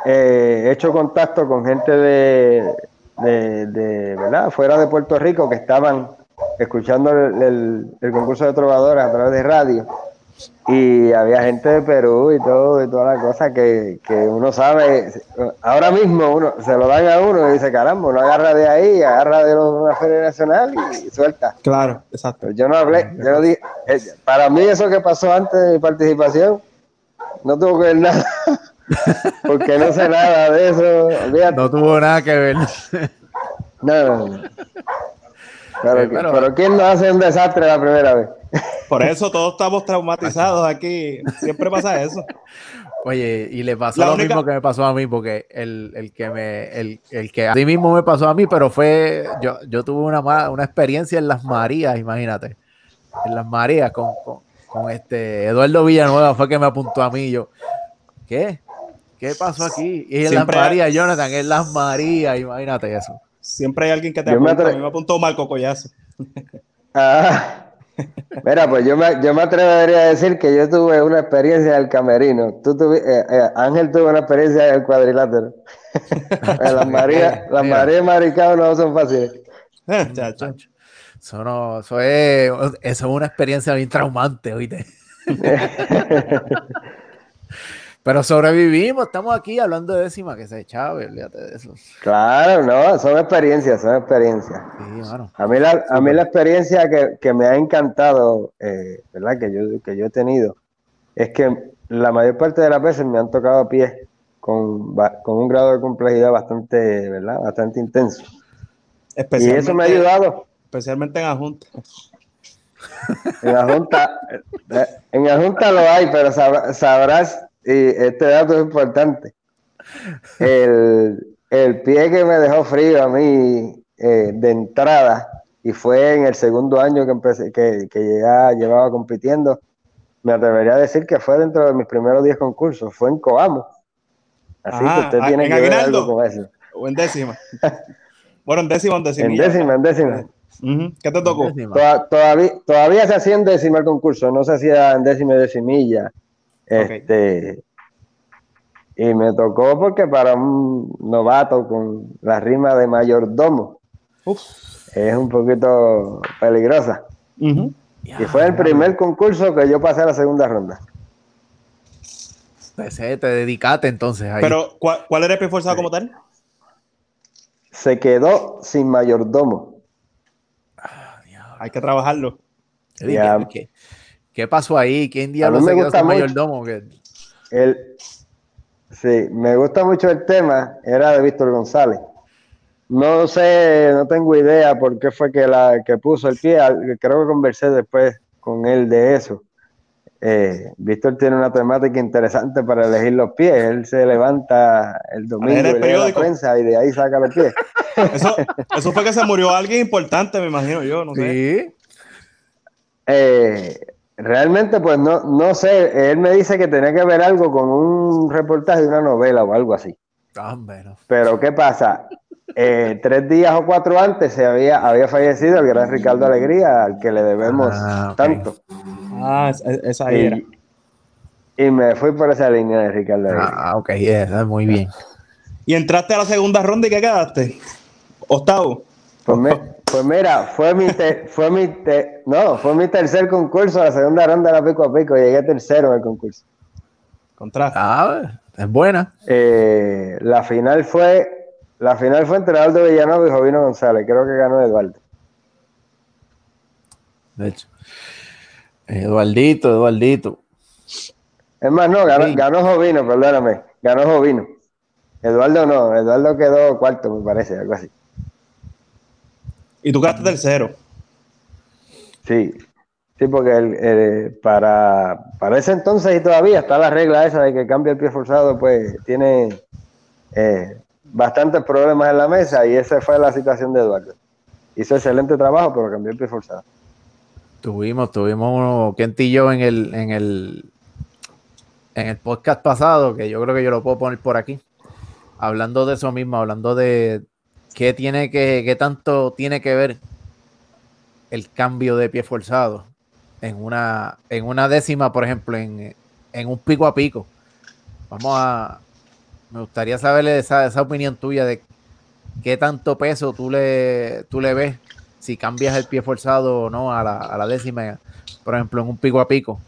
Speaker 2: eh, hecho contacto con gente de, de, de, ¿verdad? Fuera de Puerto Rico que estaban escuchando el, concurso de trovadores a través de radio. Y había gente de Perú y todo y toda la cosa que, uno sabe ahora mismo uno se lo dan a uno y dice caramba uno agarra de ahí agarra de una feria nacional y, suelta
Speaker 3: claro exacto.
Speaker 2: Yo no hablé yo no dije eh, para mí eso que pasó antes de mi participación no tuvo que ver nada porque no sé nada de eso
Speaker 1: no tuvo nada que ver.
Speaker 2: No, no. Pero, ¿quién no hace un desastre la primera vez?
Speaker 3: Por eso todos estamos traumatizados aquí. Siempre pasa eso.
Speaker 1: Oye, y le pasó lo mismo que me pasó a mí, porque el, que me, el, que a ti mismo me pasó a mí, pero fue, yo, yo tuve una, una experiencia en las Marías, imagínate. En las Marías con, este Eduardo Villanueva fue que me apuntó a mí. Yo, ¿qué? ¿Qué pasó aquí? Y en las Marías, Jonathan, en las Marías, imagínate eso.
Speaker 3: Siempre hay alguien que te apunta. A mí me apuntó Marco Collazo.
Speaker 2: Ah, mira, pues yo me, yo me atrevería a decir que yo tuve una experiencia del camerino. Tú tuve, eh, eh, Ángel tuvo una experiencia del cuadrilátero. las Marías las María Maricao no son fáciles.
Speaker 1: Chacho. Eso, no, eso, es, eso es una experiencia bien traumante, oíste. Pero sobrevivimos, estamos aquí hablando de décima que se echaba, olvídate de eso.
Speaker 2: Claro, no, son experiencias, son experiencias. a, mí la, a mí la experiencia que, me ha encantado, eh, ¿verdad? Que yo, que yo he tenido, es que la mayor parte de las veces me han tocado pies con, con un grado de complejidad bastante, ¿verdad? Bastante intenso. Y eso me ha ayudado.
Speaker 3: Especialmente en la Junta.
Speaker 2: En la Junta, eh, en la Junta lo hay, pero sabrás y este dato es importante. El, pie que me dejó frío a mí eh, de entrada, y fue en el segundo año que empecé, que, que ya llevaba compitiendo, me atrevería a decir que fue dentro de mis primeros 10 concursos, fue en Coamo. Así que usted tiene que ver algo con eso.
Speaker 3: O en décima. Bueno, en décima,
Speaker 2: en
Speaker 3: décima.
Speaker 2: En décima, en décima.
Speaker 3: ¿Qué te tocó?
Speaker 2: todavía, todavía se hacía en décima el concurso, no se hacía en décima y decimilla. Este, Y me tocó porque para un novato con la rima de mayordomo es un poquito peligrosa. Y fue el primer concurso que yo pasé a la segunda ronda.
Speaker 1: Pues, eh, te dedicaste entonces ahí.
Speaker 3: Pero, ¿cuál, era el pie forzado como tal?
Speaker 2: Se quedó sin mayordomo.
Speaker 3: Ah, Hay que trabajarlo.
Speaker 1: ¿Qué, pasó ahí? ¿Quién diablos se quedó sin mayordomo?
Speaker 2: El, sí, me gusta mucho el tema. Era de Víctor González. No sé, no tengo idea por qué fue que, la, que puso el pie. Creo que conversé después con él de eso. Eh, Víctor tiene una temática interesante para elegir los pies. Él se levanta el domingo y lee la prensa y de ahí saca los pies.
Speaker 3: Eso, fue que se murió alguien importante, me imagino yo, no sé.
Speaker 2: Eh, realmente, pues no, no sé. Él me dice que tenía que ver algo con un reportaje de una novela o algo así.
Speaker 1: Ah,
Speaker 2: Pero ¿qué pasa? Eh, tres días o cuatro antes se había, había fallecido el gran Ricardo Alegría, al que le debemos ah, tanto.
Speaker 3: Ah, esa y, era.
Speaker 2: Y me fui por esa línea de Ricardo Alegría.
Speaker 1: Ah, ok, yeah, muy bien.
Speaker 3: ¿Y entraste a la segunda ronda y qué quedaste? Octavo.
Speaker 2: Pues, pues mira, fue mi, fue mi no, fue mi tercer concurso, la segunda ronda era pico a pico, llegué tercero en el concurso.
Speaker 1: Contra. Ah, es buena.
Speaker 2: Eh, la final fue la final fue entre Aldo Villanova y Jovino González. Creo que ganó Eduardo.
Speaker 1: De hecho. Eduardito, Eduardito.
Speaker 2: Es más, no, ganó, ganó Jovino, perdóname. Ganó Jovino. Eduardo no, Eduardo quedó cuarto, me parece, algo así.
Speaker 3: ¿Y tú quedaste tercero?
Speaker 2: Sí, sí, porque para, para ese entonces y todavía está la regla esa de que cambia el pie forzado, pues tiene eh, bastantes problemas en la mesa y esa fue la situación de Eduardo. Hizo excelente trabajo, pero cambió el pie forzado.
Speaker 1: Tuvimos, tuvimos uno, Kent y yo en el, en el, en el podcast pasado, que yo creo que yo lo puedo poner por aquí, hablando de eso mismo, hablando de qué tiene que, qué tanto tiene que ver el cambio de pie forzado en una, en una décima, por ejemplo, en, en un pico a pico. Vamos a, me gustaría saberle esa, esa opinión tuya de qué tanto peso tú le, tú le ves si cambias el pie forzado o no a la, a la décima, por ejemplo, en un pico a pico,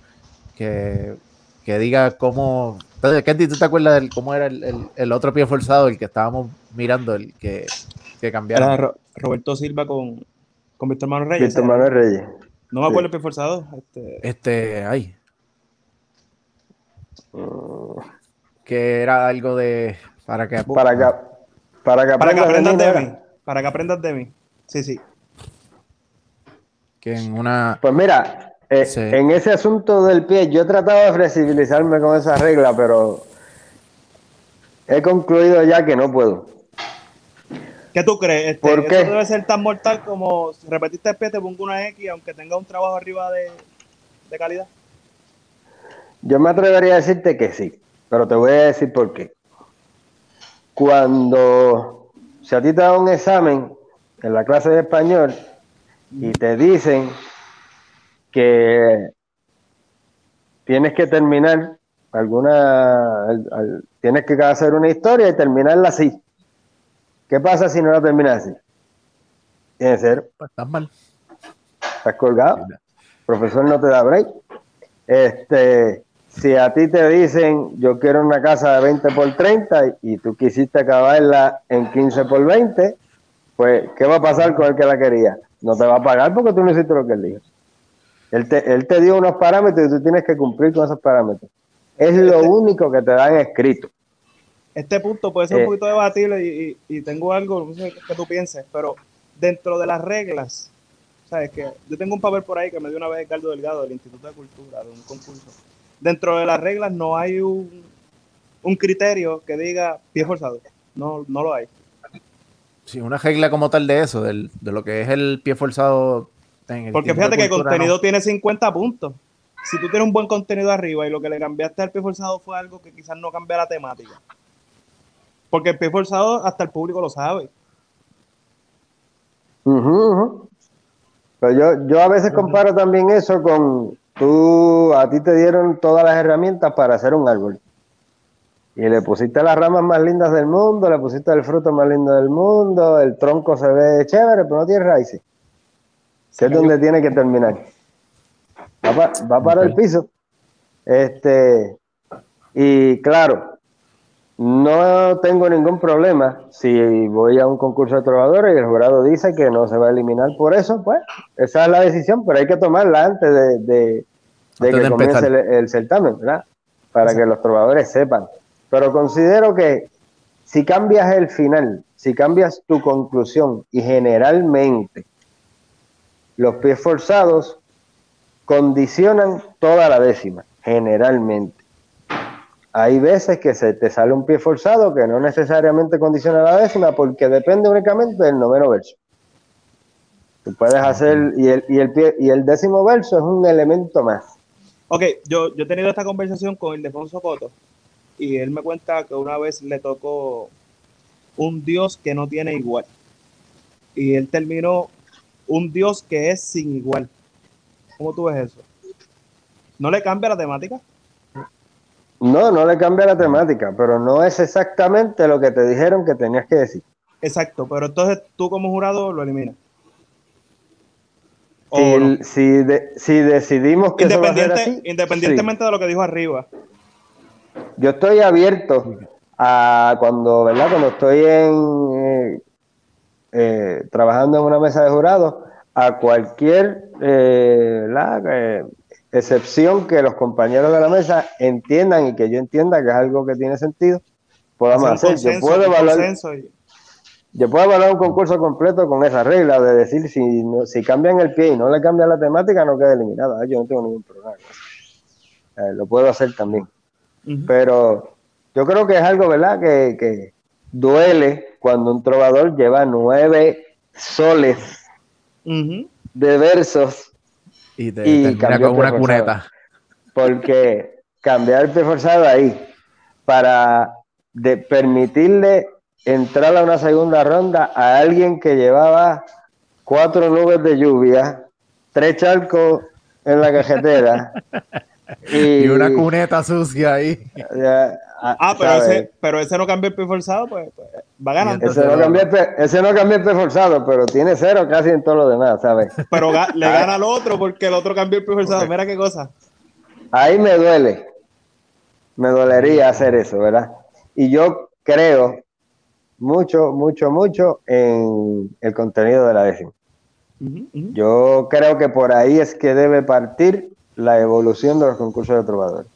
Speaker 1: que, que diga cómo... Kenty, ¿tú te acuerdas de cómo era el, el, otro pie forzado, el que estábamos mirando, el que, que cambiaron?
Speaker 3: Roberto Silva con, con Víctor Manuel Reyes.
Speaker 2: Víctor Manuel Reyes.
Speaker 3: No me acuerdo el pie forzado.
Speaker 1: Este, este ay. Mm que era algo de para que
Speaker 2: para que para que,
Speaker 3: aprendas de, mí, para que aprendas de mí. Sí, sí.
Speaker 1: Que en una
Speaker 2: Pues mira, eh, en ese asunto del pie yo he tratado de flexibilizarme con esa regla, pero he concluido ya que no puedo.
Speaker 3: ¿Qué tú crees? Este, ¿Por qué? debe ser tan mortal como si repetiste el pie, te pongo una X, aunque tenga un trabajo arriba de, de calidad.
Speaker 2: Yo me atrevería a decirte que sí. Pero te voy a decir por qué. Cuando, si a ti te da un examen en la clase de español y te dicen que tienes que terminar alguna, tienes que hacer una historia y terminarla así. ¿Qué pasa si no la terminas así? Tiene cero.
Speaker 1: Pues estás mal.
Speaker 2: Estás colgado. El profesor no te da break. Este, si a ti te dicen, yo quiero una casa de 20 por 30 y tú quisiste acabarla en 15 por 20, pues, ¿qué va a pasar con el que la quería? No te va a pagar porque tú no hiciste lo que él dijo. Él te, él te dio unos parámetros y tú tienes que cumplir con esos parámetros. Es lo este único que te dan escrito.
Speaker 3: Este punto puede ser un eh, poquito debatible y, tengo algo, no sé qué tú pienses, pero dentro de las reglas, ¿sabes? Que yo tengo un papel por ahí que me dio una vez Ricardo Delgado del Instituto de Cultura, de un concurso dentro de las reglas no hay un, criterio que diga pie forzado. No, no lo hay.
Speaker 1: Sí, una regla como tal de eso, de lo que es el pie forzado.
Speaker 3: Porque fíjate que el contenido tiene 50 puntos. Si tú tienes un buen contenido arriba y lo que le cambiaste al pie forzado fue algo que quizás no cambia la temática. Porque el pie forzado hasta el público lo sabe.
Speaker 2: Pero yo, yo a veces comparo también eso con tú, a ti te dieron todas las herramientas para hacer un árbol. Y le pusiste las ramas más lindas del mundo, le pusiste el fruto más lindo del mundo, el tronco se ve chévere, pero no tiene raíces. Que es donde tiene que terminar. Va, para el piso. Este, y claro, no tengo ningún problema si voy a un concurso de trovadores y el jurado dice que no se va a eliminar por eso, pues esa es la decisión, pero hay que tomarla antes de, que comience el, certamen, ¿verdad? Para que los trovadores sepan. Pero considero que si cambias el final, si cambias tu conclusión y generalmente los pies forzados condicionan toda la décima, generalmente. Hay veces que se te sale un pie forzado que no necesariamente condiciona la décima porque depende únicamente del noveno verso. Tú puedes hacer, y el, y el, pie, y el décimo verso es un elemento más.
Speaker 3: Ok, yo, yo he tenido esta conversación con Ildefonso Coto y él me cuenta que una vez le tocó un Dios que no tiene igual. Y él terminó un Dios que es sin igual. ¿Cómo tú ves eso? ¿No le cambia la temática?
Speaker 2: No, no le cambia la temática, pero no es exactamente lo que te dijeron que tenías que decir.
Speaker 3: Exacto, pero entonces tú como jurado lo eliminas.
Speaker 2: Si, si, decidimos que
Speaker 3: Independiente, independientemente de lo que dijo arriba.
Speaker 2: Yo estoy abierto a cuando, ¿verdad? Cuando estoy en eh, trabajando en una mesa de jurado, a cualquier eh, eh, excepción que los compañeros de la mesa entiendan y que yo entienda que es algo que tiene sentido, podamos hacer. yo puedo evaluar. Yo puedo evaluar un concurso completo con esa regla de decir si, si cambian el pie y no le cambian la temática, no queda eliminada. Yo no tengo ningún problema. Eh, lo puedo hacer también. Pero yo creo que es algo, ¿verdad? Que, que duele cuando un trovador lleva nueve soles de versos
Speaker 1: y, te, con una cuneta.
Speaker 2: Porque cambiar el forzado ahí para de permitirle entrar a una segunda ronda a alguien que llevaba cuatro nubes de lluvia, tres charcos en la cajetera
Speaker 1: y, una cuneta sucia ahí.
Speaker 3: Ah, ah, pero ese, pero ese no cambió el pie forzado, pues, pues va ganando.
Speaker 2: Ese no, cambió el pie, ese no cambió el pie forzado, pero tiene cero casi en todo lo demás, ¿sabes?
Speaker 3: Pero le gana al otro porque el otro cambió el pie forzado. Mira qué cosa.
Speaker 2: Ahí me duele. Me dolería hacer eso, ¿verdad? Y yo creo mucho, mucho, mucho en el contenido de la décima. Yo creo que por ahí es que debe partir la evolución de los concursos de trovadores.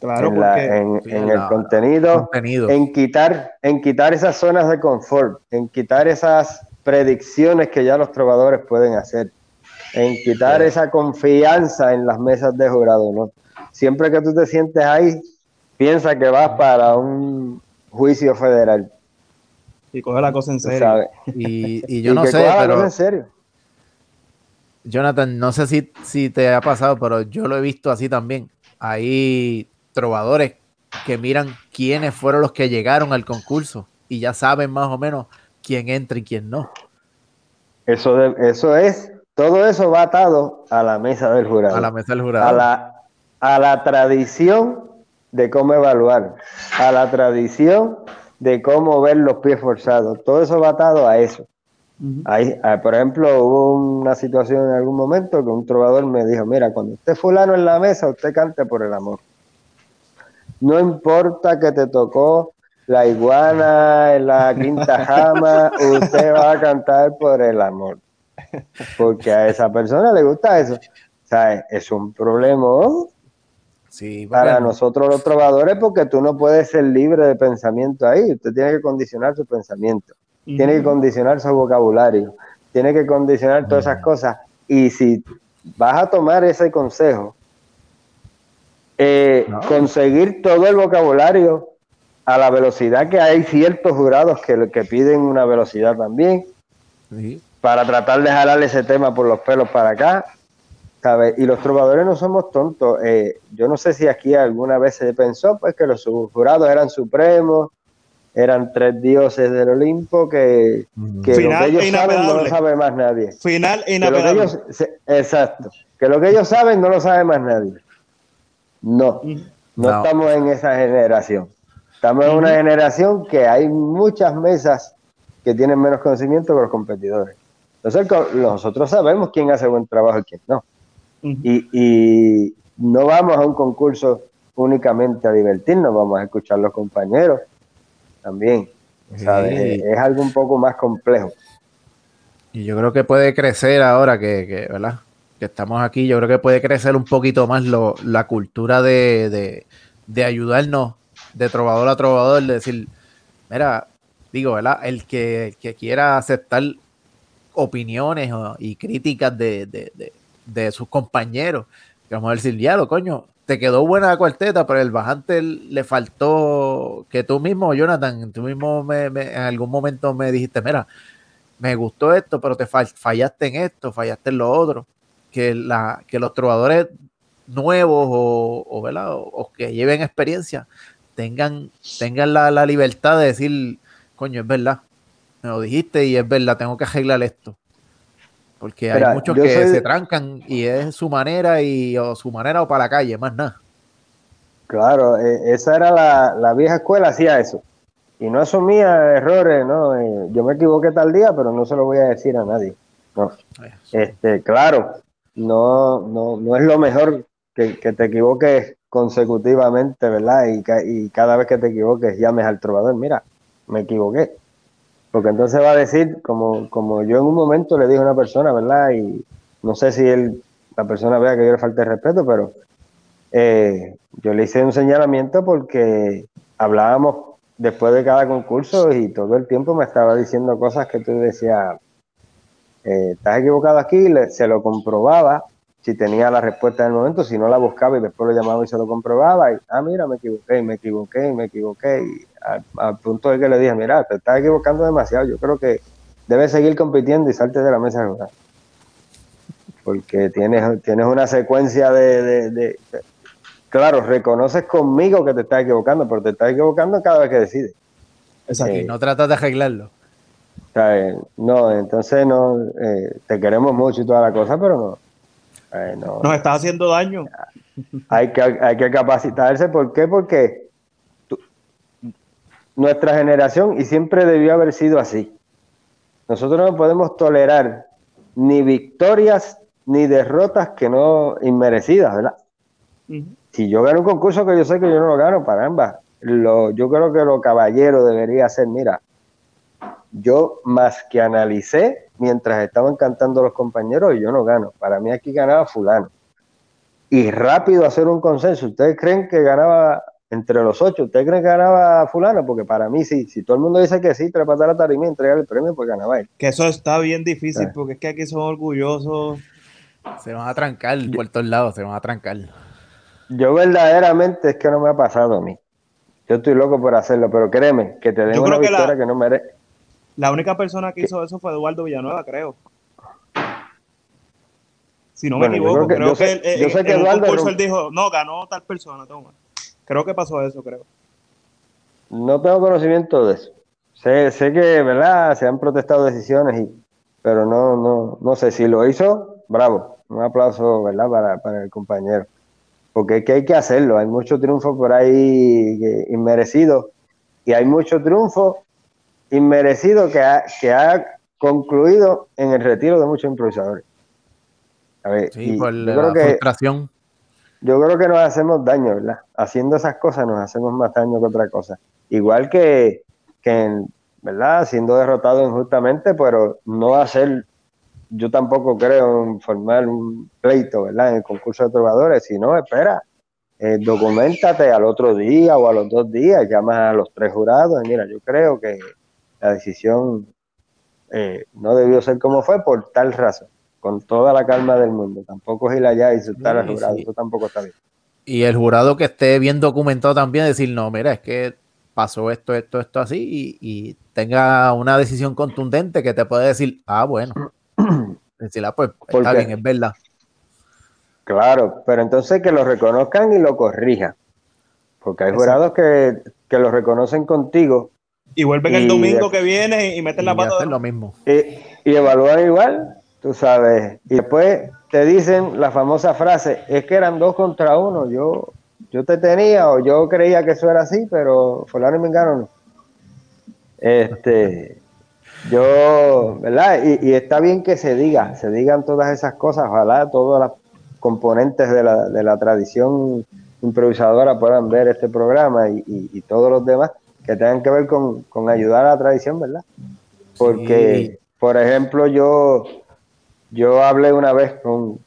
Speaker 2: Claro, en, porque, en, el contenido, en quitar, en quitar esas zonas de confort, en quitar esas predicciones que ya los trovadores pueden hacer, en quitar esa confianza en las mesas de jurado, ¿no? Siempre que tú te sientes ahí, piensa que vas para un juicio federal.
Speaker 3: Y coge la cosa en serio.
Speaker 1: Y, yo no sé, pero... En serio. Jonathan, no sé si, si te ha pasado, pero yo lo he visto así también. Hay trovadores que miran quiénes fueron los que llegaron al concurso y ya saben más o menos quién entra y quién no.
Speaker 2: Eso, eso es, todo eso va atado a la mesa del jurado.
Speaker 1: A la mesa del jurado.
Speaker 2: A la, a la tradición de cómo evaluar, a la tradición de cómo ver los pies forzados. Todo eso va atado a eso. Ah, por ejemplo, hubo una situación en algún momento que un trovador me dijo, mira, cuando esté fulano en la mesa, usted cante por el amor. No importa que te tocó la iguana en la quinta jama, usted va a cantar por el amor. Porque a esa persona le gusta eso. O sea, es un problema sí, para nosotros los trovadores porque tú no puedes ser libre de pensamiento ahí. Usted tiene que condicionar su pensamiento tiene que condicionar su vocabulario, tiene que condicionar todas esas cosas. Y si vas a tomar ese consejo, eh, conseguir todo el vocabulario a la velocidad que hay ciertos jurados que, que piden una velocidad también, para tratar de jalar ese tema por los pelos para acá. Y los trovadores no somos tontos. Eh, yo no sé si aquí alguna vez se pensó pues que los jurados eran supremos eran tres dioses del Olimpo que, que lo que ellos saben no lo sabe más nadie.
Speaker 3: Final
Speaker 2: exacto. Que lo que ellos saben no lo sabe más nadie. No, no, estamos en esa generación. Estamos en una generación que hay muchas mesas que tienen menos conocimiento que los competidores. Entonces nosotros sabemos quién hace buen trabajo y quién no. y, y no vamos a un concurso únicamente a divertirnos, vamos a escuchar a los compañeros también. Es, algo un poco más complejo.
Speaker 1: Y yo creo que puede crecer ahora que, ¿verdad? Que estamos aquí, yo creo que puede crecer un poquito más lo, la cultura de, ayudarnos de trovador a trovador, de decir, mira, digo, ¿verdad? El que, quiera aceptar opiniones y críticas de, de, sus compañeros, que vamos a decir, ya lo coño, te quedó buena la cuarteta, pero el bajante le faltó que tú mismo, Jonathan, tú mismo me, en algún momento me dijiste, mira, me gustó esto, pero te fallaste en esto, fallaste en lo otro. Que, la, que los trovadores nuevos o, o, que lleven experiencia tengan, tengan la, la, libertad de decir, coño, es verdad, me lo dijiste y es verdad, tengo que arreglar esto. Porque hay muchos que se trancan y es su manera y o su manera o para la calle, más nada.
Speaker 2: Claro, e, esa era la, la, vieja escuela, hacía eso. Y no asumía errores, ¿no? Eh, yo me equivoqué tal día, pero no se lo voy a decir a nadie. No. Este, claro, no, no, no es lo mejor que, que te equivoques consecutivamente, ¿verdad? Y, y cada vez que te equivoques llames al trovador, mira, me equivoqué. Porque entonces va a decir, como, como yo en un momento le dije a una persona, ¿verdad? Y no sé si él, la persona vea que yo le falta respeto, pero eh, yo le hice un señalamiento porque hablábamos después de cada concurso y todo el tiempo me estaba diciendo cosas que tú decías, eh, estás equivocado aquí, se lo comprobaba si tenía la respuesta en el momento, si no la buscaba y después lo llamaba y se lo comprobaba, y, ah, mira, me equivoqué, me equivoqué, me equivoqué, y al, punto de que le dije, mira, te estás equivocando demasiado, yo creo que debes seguir compitiendo y salte de la mesa de Porque tienes, tienes una secuencia de, Claro, reconoces conmigo que te estás equivocando, pero te estás equivocando cada vez que decides.
Speaker 1: Exacto, y no tratas de arreglarlo.
Speaker 2: No, entonces no, eh, te queremos mucho y toda la cosa, pero no,
Speaker 3: nos está haciendo daño.
Speaker 2: Hay que, hay que capacitarse. ¿Por qué? Porque nuestra generación, y siempre debió haber sido así, nosotros no podemos tolerar ni victorias ni derrotas que no inmerecidas, ¿verdad? Si yo gano un concurso que yo sé que yo no lo gano, para ambas, lo, yo creo que lo caballero debería ser, mira, yo más que analicé mientras estaban cantando los compañeros y yo no gano. Para mí aquí ganaba fulano. Y rápido hacer un consenso. ¿Ustedes creen que ganaba entre los ocho? ¿Ustedes creen que ganaba fulano? Porque para mí sí. Si todo el mundo dice que sí, trepar la tarima y entregar el premio, pues ganaba él.
Speaker 3: Que eso está bien difícil porque es que aquí son orgullosos.
Speaker 1: Se van a trancar por todos lados, se van a trancar.
Speaker 2: Yo verdaderamente es que no me ha pasado a mí. Yo estoy loco por hacerlo, pero créeme, que te den una victoria que no merece
Speaker 3: la única persona que hizo eso fue Eduardo Villanueva, creo. Si no me equivoco, creo que, él, yo sé que en Eduardo él dijo, no, ganó tal persona, toma. Creo que pasó eso, creo.
Speaker 2: No tengo conocimiento de eso. Sé, sé que, ¿verdad? Se han protestado decisiones, y, pero no, no, no sé si lo hizo, bravo. Un aplauso, ¿verdad? Para, para el compañero. Porque es que hay que hacerlo. Hay mucho triunfo por ahí inmerecido. Y hay mucho triunfo inmerecido que ha, que ha concluido en el retiro de muchos improvisadores.
Speaker 1: A ver, sí, por la creo que, frustración.
Speaker 2: Yo creo que nos hacemos daño, ¿verdad? Haciendo esas cosas nos hacemos más daño que otra cosa. Igual que, que ¿verdad? Siendo derrotado injustamente, pero no hacer, yo tampoco creo en formar un pleito, ¿verdad? En el concurso de trovadores, sino espera, eh, documentate al otro día o a los dos días, llamas a los tres jurados, y mira, yo creo que la decisión eh, no debió ser como fue por tal razón, con toda la calma del mundo. Tampoco ir allá y insultar al jurado, eso tampoco está bien.
Speaker 1: Y el jurado que esté bien documentado también, decir, no, mira, es que pasó esto, esto, esto así, y, tenga una decisión contundente que te puede decir, ah, bueno, decir, ah, pues está bien, es verdad.
Speaker 2: Claro, pero entonces que lo reconozcan y lo corrijan. Porque hay jurados que, que lo reconocen contigo
Speaker 3: Y vuelven el domingo que viene y meten la pata.
Speaker 1: lo mismo.
Speaker 2: Y, y evalúan igual, tú sabes. Y después te dicen la famosa frase, es que eran dos contra uno, yo, yo te tenía o yo creía que eso era así, pero fulano y mengano no. Este, yo, ¿verdad? Y, está bien que se diga, se digan todas esas cosas, ojalá todas las componentes de la, de la tradición improvisadora puedan ver este programa y, todos los demás que tengan que ver con, ayudar a la tradición, ¿verdad? Porque, por ejemplo, yo yo hablé una vez con,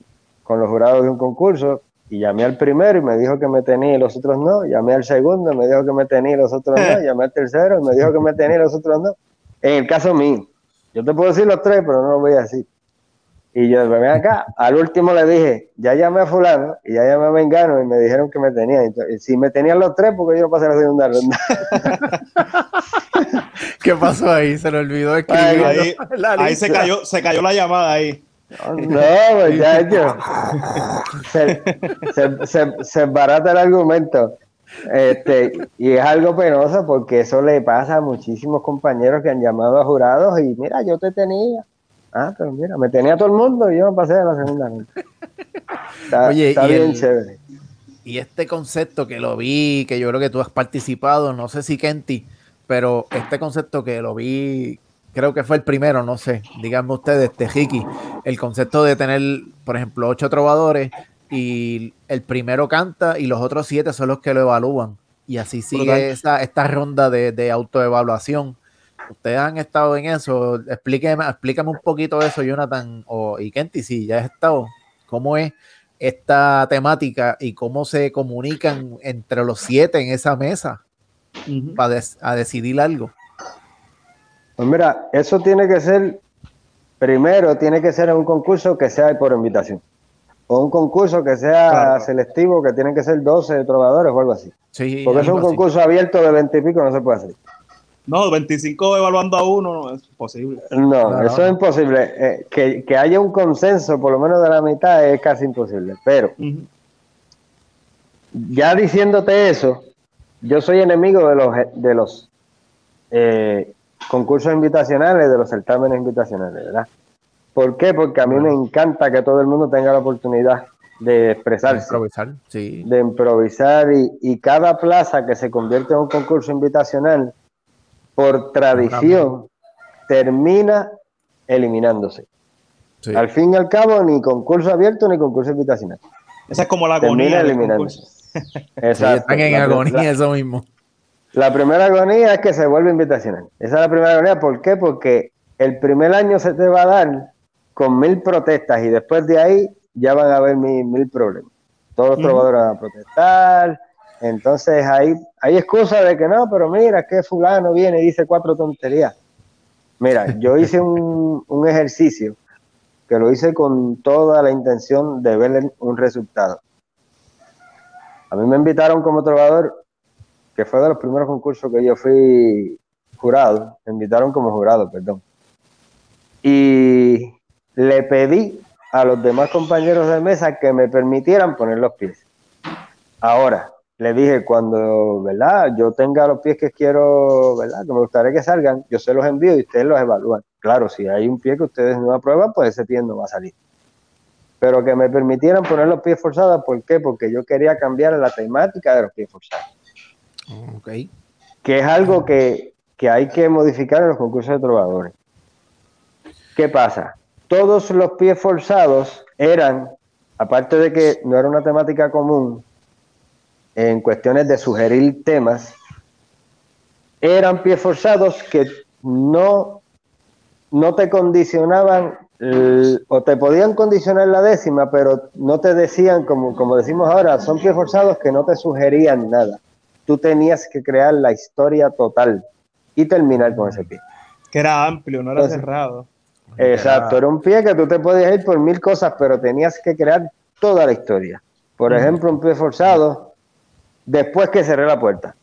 Speaker 2: los jurados de un concurso y llamé al primero y me dijo que me tenía y los otros no. Llamé al segundo y me dijo que me tenía y los otros no. Llamé al tercero y me dijo que me tenía y los otros no. En el caso mío, yo te puedo decir los tres, pero no lo voy a decir. Y yo, ven acá, al último le dije, ya llamé a fulano y ya llamé a Mengano y me dijeron que me tenían. Entonces, si me tenían los tres, porque yo no pasé la segunda ronda.
Speaker 1: ¿Qué pasó ahí? Se le olvidó
Speaker 3: escribir. Ahí, ahí se, cayó, se cayó la llamada ahí.
Speaker 2: No, muchachos. Se, se, se, barata el argumento. Este, y es algo penoso porque eso le pasa a muchísimos compañeros que han llamado a jurados y mira, yo te tenía. Ah, pero mira, me tenía todo el mundo y yo me pasé a la segunda
Speaker 1: Está, Oye, está bien chévere. Y este concepto que lo vi, que yo creo que tú has participado, no sé si Kenty, pero este concepto que lo vi creo que fue el primero, no sé, díganme ustedes, Tejiki, el concepto de tener, por ejemplo, ocho trovadores y el primero canta y los otros siete son los que lo evalúan. Y así sigue esa, esta ronda de, autoevaluación. Ustedes han estado en eso. Explíqueme, explícame un poquito de eso, Jonathan o, y Kenty, si ya has estado. ¿Cómo es esta temática y cómo se comunican entre los siete en esa mesa para a decidir algo?
Speaker 2: Pues mira, eso tiene que ser, primero tiene que ser un concurso que sea por invitación. O un concurso que sea selectivo, que tienen que ser 12 trovadores o algo así. Porque es un concurso abierto de 20 y pico, no se puede hacer.
Speaker 3: No, 25 evaluando a uno no es posible.
Speaker 2: No, eso es imposible. Eh, que, haya un consenso, por lo menos de la mitad, es casi imposible. Pero, ya diciéndote eso, yo soy enemigo de los, de los eh, concursos invitacionales, de los certámenes invitacionales, ¿verdad? ¿Por qué? Porque a mí me encanta que todo el mundo tenga la oportunidad de expresarse. De improvisar, sí. De improvisar y, cada plaza que se convierte en un concurso invitacional, por tradición, termina eliminándose. Al fin y al cabo, ni concurso abierto ni concurso invitacional.
Speaker 3: Esa es como la agonía. Termina eliminándose.
Speaker 1: Exacto. están en agonía eso mismo.
Speaker 2: La primera agonía es que se vuelve invitacional. Esa es la primera agonía. ¿Por qué? Porque el primer año se te va a dar con mil protestas y después de ahí ya van a haber mil, problemas. Todos los trovadores van a protestar. Entonces hay, hay excusa de que no, pero mira, que fulano viene y dice cuatro tonterías. Mira, yo hice un, un ejercicio que lo hice con toda la intención de ver un resultado. A mí me invitaron como trovador que fue de los primeros concursos que yo fui jurado, me invitaron como jurado, perdón. Y le pedí a los demás compañeros de mesa que me permitieran poner los pies. Ahora, le dije, cuando, ¿verdad? Yo tenga los pies que quiero, ¿verdad? Que me gustaría que salgan, yo se los envío y ustedes los evalúan. Claro, si hay un pie que ustedes no aprueban, pues ese pie no va a salir. Pero que me permitieran poner los pies forzados, ¿por qué? Porque yo quería cambiar la temática de los pies forzados. Que es algo que, hay que modificar en los concursos de trovadores. ¿Qué pasa? Todos los pies forzados eran, aparte de que no era una temática común en cuestiones de sugerir temas, eran pies forzados que no, no te condicionaban o te podían condicionar la décima, pero no te decían, como, como decimos ahora, son pies forzados que no te sugerían nada tú tenías que crear la historia total y terminar con ese pie.
Speaker 3: Que era amplio, no era cerrado.
Speaker 2: Exacto, era un pie que tú te podías ir por mil cosas, pero tenías que crear toda la historia. Por ejemplo, un pie forzado, después que cerré la puerta.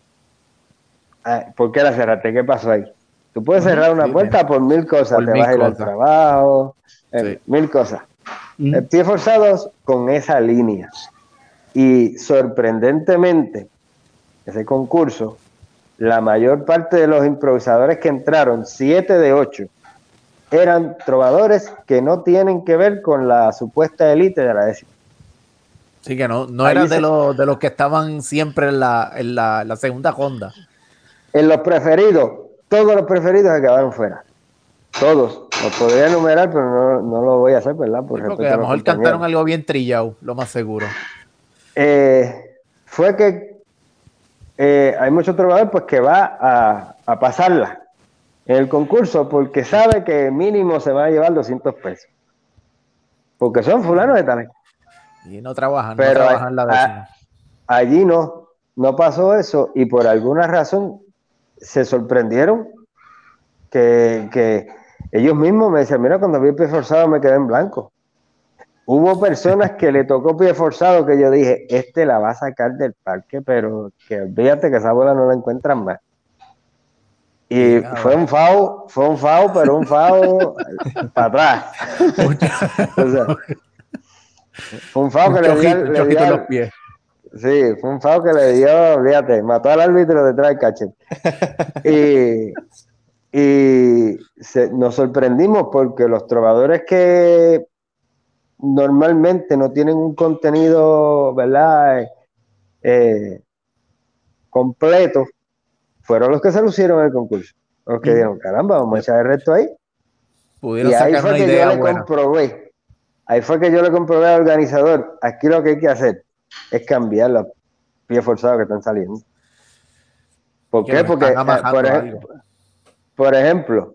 Speaker 2: Ah, ¿Por qué la cerraste? ¿Qué pasó ahí? Tú puedes cerrar una puerta por mil cosas, te vas a ir al trabajo, eh, mil cosas. El pie forzado con esa línea. Y sorprendentemente, ese concurso, la mayor parte de los improvisadores que entraron, siete de ocho, eran trovadores que no tienen que ver con la supuesta élite de la décima.
Speaker 1: Sí, que no, no eran de, los, de los que estaban siempre en la, en la, segunda ronda.
Speaker 2: En los preferidos, todos los preferidos acabaron fuera. Todos. Los podría enumerar, pero no, lo voy a hacer, ¿verdad?
Speaker 1: Por porque a lo mejor cantaron algo bien trillado, lo más seguro.
Speaker 2: Eh, fue que eh, hay muchos trovadores pues, que va a, a pasarla en el concurso porque sabe que mínimo se va a llevar 200 pesos. Porque son fulanos de talento.
Speaker 1: Y no trabajan, no trabajan la vecina.
Speaker 2: Allí no, no pasó eso y por alguna razón se sorprendieron que, ellos mismos me decían, mira, cuando vi el pie forzado me quedé en blanco. Hubo personas que le tocó pie forzado que yo dije, este la va a sacar del parque, pero que olvídate que esa bola no la encuentran más. Y fue un FAO, fue un FAO, pero un FAO para atrás. fue un FAO que le dio, los pies. Sí, fue un FAO que le dio, fíjate, mató al árbitro detrás del cachet. y, y nos sorprendimos porque los trovadores que normalmente no tienen un contenido, ¿verdad? Eh, completo, fueron los que se lucieron en el concurso. Los que dijeron, caramba, vamos a echar el resto ahí. y ahí fue que yo le comprobé. Ahí fue que yo le comprobé al organizador. Aquí lo que hay que hacer es cambiar los pies forzados que están saliendo. ¿Por qué? Porque, eh, por, ejemplo, por, ejemplo,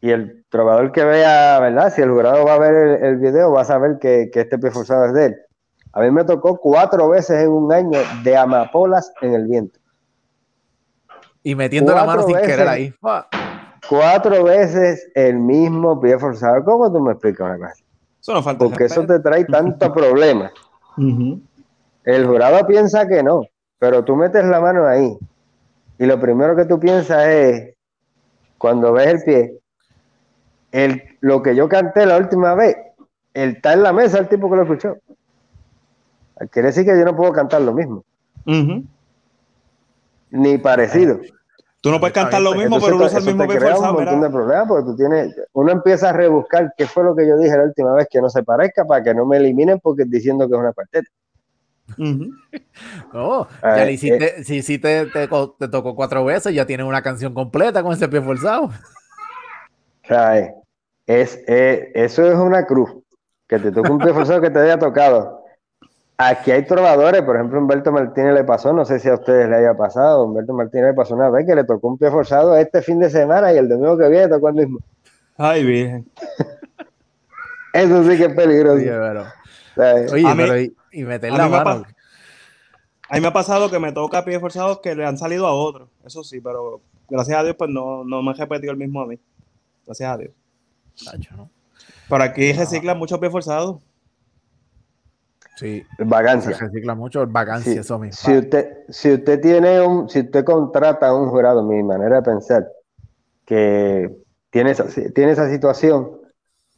Speaker 2: y el trovador que vea, ¿verdad? Si el jurado va a ver el, video, va a saber que, que, este pie forzado es de él. A mí me tocó cuatro veces en un año de amapolas en el viento.
Speaker 1: Y metiendo la mano sin querer ahí.
Speaker 2: Cuatro veces el mismo pie forzado. ¿Cómo tú me explicas una cosa? Eso no falta Porque eso te trae tanto problema. El jurado piensa que no, pero tú metes la mano ahí. Y lo primero que tú piensas es, cuando ves el pie, el, lo que yo canté la última vez, él está en la mesa el tipo que lo escuchó. Quiere decir que yo no puedo cantar lo mismo. Ni parecido.
Speaker 3: Tú no puedes cantar lo mismo, pero uno es el mismo
Speaker 2: que crea un montón de problemas porque tú tienes, uno empieza a rebuscar qué fue lo que yo dije la última vez que no se parezca para que no me eliminen porque diciendo que es una cuarteta.
Speaker 1: no, ya le hiciste, eh, si, si te, te, tocó cuatro veces, ya tienes una canción completa con ese pie forzado.
Speaker 2: Es, eh, eso es una cruz. Que te toque un pie forzado que te haya tocado. Aquí hay trovadores, por ejemplo, Humberto Martínez le pasó, no sé si a ustedes le haya pasado, Humberto Martínez le pasó una vez que le tocó un pie forzado este fin de semana y el domingo que viene tocó el mismo.
Speaker 3: Ay, bien.
Speaker 2: Eso sí que es peligroso.
Speaker 1: Oye, pero y, meter la mano.
Speaker 3: A mí me ha pasado que me toca pies forzados que le han salido a otros, eso sí, pero gracias a Dios pues no, no me he repetido el mismo a mí. Gracias a Dios. Por aquí reciclan muchos pies forzados.
Speaker 1: Sí.
Speaker 2: Vagancia.
Speaker 1: Se recicla mucho vacancia, eso mismo.
Speaker 2: Si usted, si usted tiene un, si usted contrata a un jurado, mi manera de pensar, que tiene esa, tiene esa situación,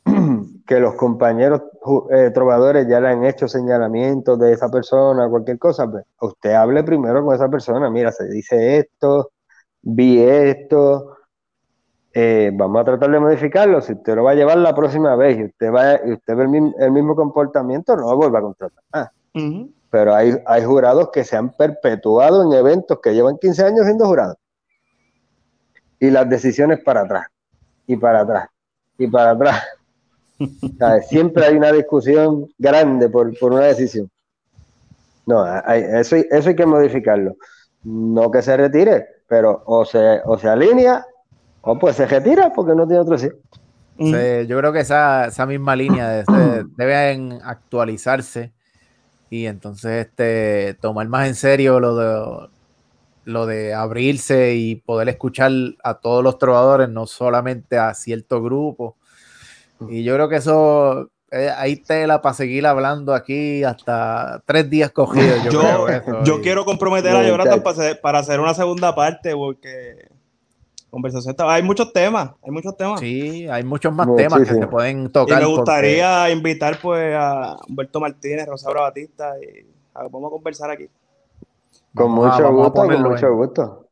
Speaker 2: que los compañeros eh, trovadores ya le han hecho señalamientos de esa persona, cualquier cosa, pues usted hable primero con esa persona, mira, se dice esto, vi esto, eh, vamos a tratar de modificarlo. Si usted lo va a llevar la próxima vez y usted, va, y usted ve el, mismo comportamiento, no vuelva a contratar. Ah. Pero hay, hay jurados que se han perpetuado en eventos que llevan 15 años siendo jurados. Y las decisiones para atrás, y para atrás, y para atrás. Siempre hay una discusión grande por, una decisión. No, eso, eso hay que modificarlo. No que se retire, pero o se, o se alinea Pues se retira porque no tiene otro sí.
Speaker 1: yo creo que esa, misma línea debe actualizarse y entonces este, tomar más en serio lo de, lo de abrirse y poder escuchar a todos los trovadores, no solamente a cierto grupo. Y yo creo que eso eh, hay tela para seguir hablando aquí hasta tres días cogidos.
Speaker 3: Yo, quiero comprometer a Jonathan para hacer una segunda parte porque conversación. Hay muchos temas, hay muchos temas.
Speaker 1: Sí, hay muchos más temas que se pueden tocar.
Speaker 3: Y me gustaría invitar pues a Humberto Martínez, Rosaura Batista y vamos a conversar aquí.
Speaker 2: Con mucho gusto, con mucho gusto.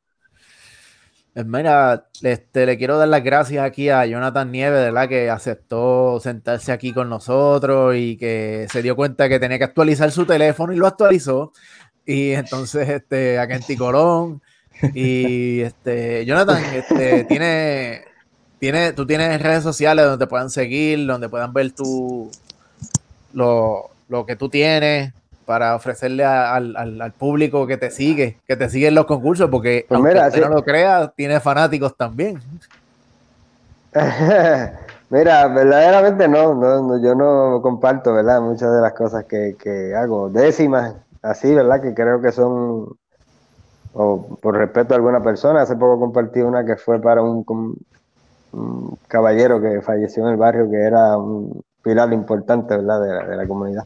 Speaker 1: Pues mira, este, le quiero dar las gracias aquí a Jonathan Nieves, ¿verdad? Que aceptó sentarse aquí con nosotros y que se dio cuenta que tenía que actualizar su teléfono y lo actualizó. Y entonces, este, a Kenty Colón. Y este, Jonathan, este, tiene, tiene, tú tienes redes sociales donde te puedan seguir, donde puedan ver tu, lo, lo que tú tienes para ofrecerle al, público que te sigue, que te sigue en los concursos, porque pues aunque no lo creas, tiene fanáticos también.
Speaker 2: mira, verdaderamente no, no, yo no comparto, ¿verdad? Muchas de las cosas que, hago, décimas, así, ¿verdad? Que creo que son, o por respeto a alguna persona, hace poco compartí una que fue para un, caballero que falleció en el barrio, que era un pilar importante, ¿verdad? de la comunidad.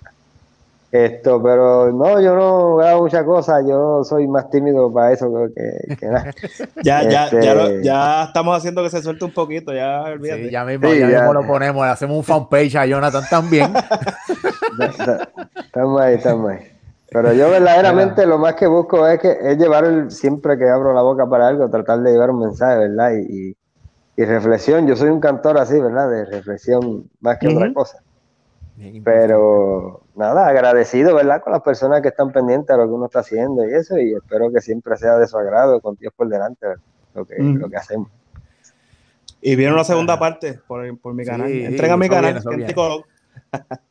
Speaker 2: Esto, pero no, yo no hago muchas cosas, yo soy más tímido para eso que, que nada.
Speaker 3: ya, ya, ya, este, ya, estamos haciendo que se suelte un poquito, ya olvídate.
Speaker 1: Sí, ya mismo, ya, mismo lo ponemos, hacemos un fanpage a Jonathan también.
Speaker 2: estamos ahí, estamos ahí. Pero yo verdaderamente lo más que busco es que es llevar el, siempre que abro la boca para algo, tratar de llevar un mensaje, ¿verdad? Y, y, reflexión. Yo soy un cantor así, ¿verdad? De reflexión más que otra cosa. Pero nada, agradecido, ¿verdad? Con las personas que están pendientes de lo que uno está haciendo y eso, y espero que siempre sea de su agrado, con Dios por delante, lo que, lo que hacemos.
Speaker 3: Y viene una segunda parte por, mi canal. Entrega mi canal,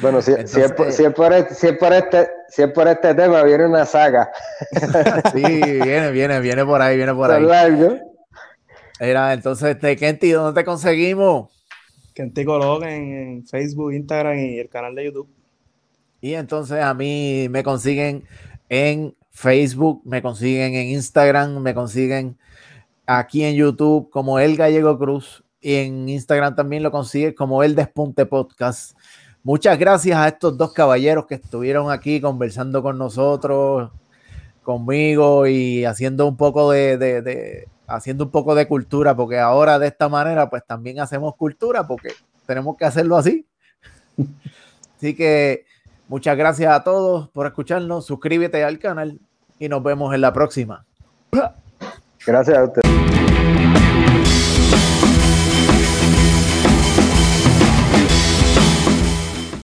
Speaker 2: Bueno, si, si, es por, si, es por este, si, es por este, si es por este tema, viene una saga.
Speaker 1: sí, viene, viene, viene por ahí, viene por ahí. Era, entonces, este, Kenty, ¿dónde te conseguimos?
Speaker 3: Kenty Colón en, Facebook, Instagram y el canal de YouTube.
Speaker 1: Y entonces a mí me consiguen en Facebook, me consiguen en Instagram, me consiguen aquí en YouTube como El Gallego Cruz y en Instagram también lo consiguen como El Despunte Podcast. Muchas gracias a estos dos caballeros que estuvieron aquí conversando con nosotros, conmigo y haciendo un poco de haciendo un poco de cultura, porque ahora de esta manera pues también hacemos cultura, porque tenemos que hacerlo así. Así que muchas gracias a todos por escucharnos, suscríbete al canal y nos vemos en la próxima.
Speaker 2: Gracias a ustedes.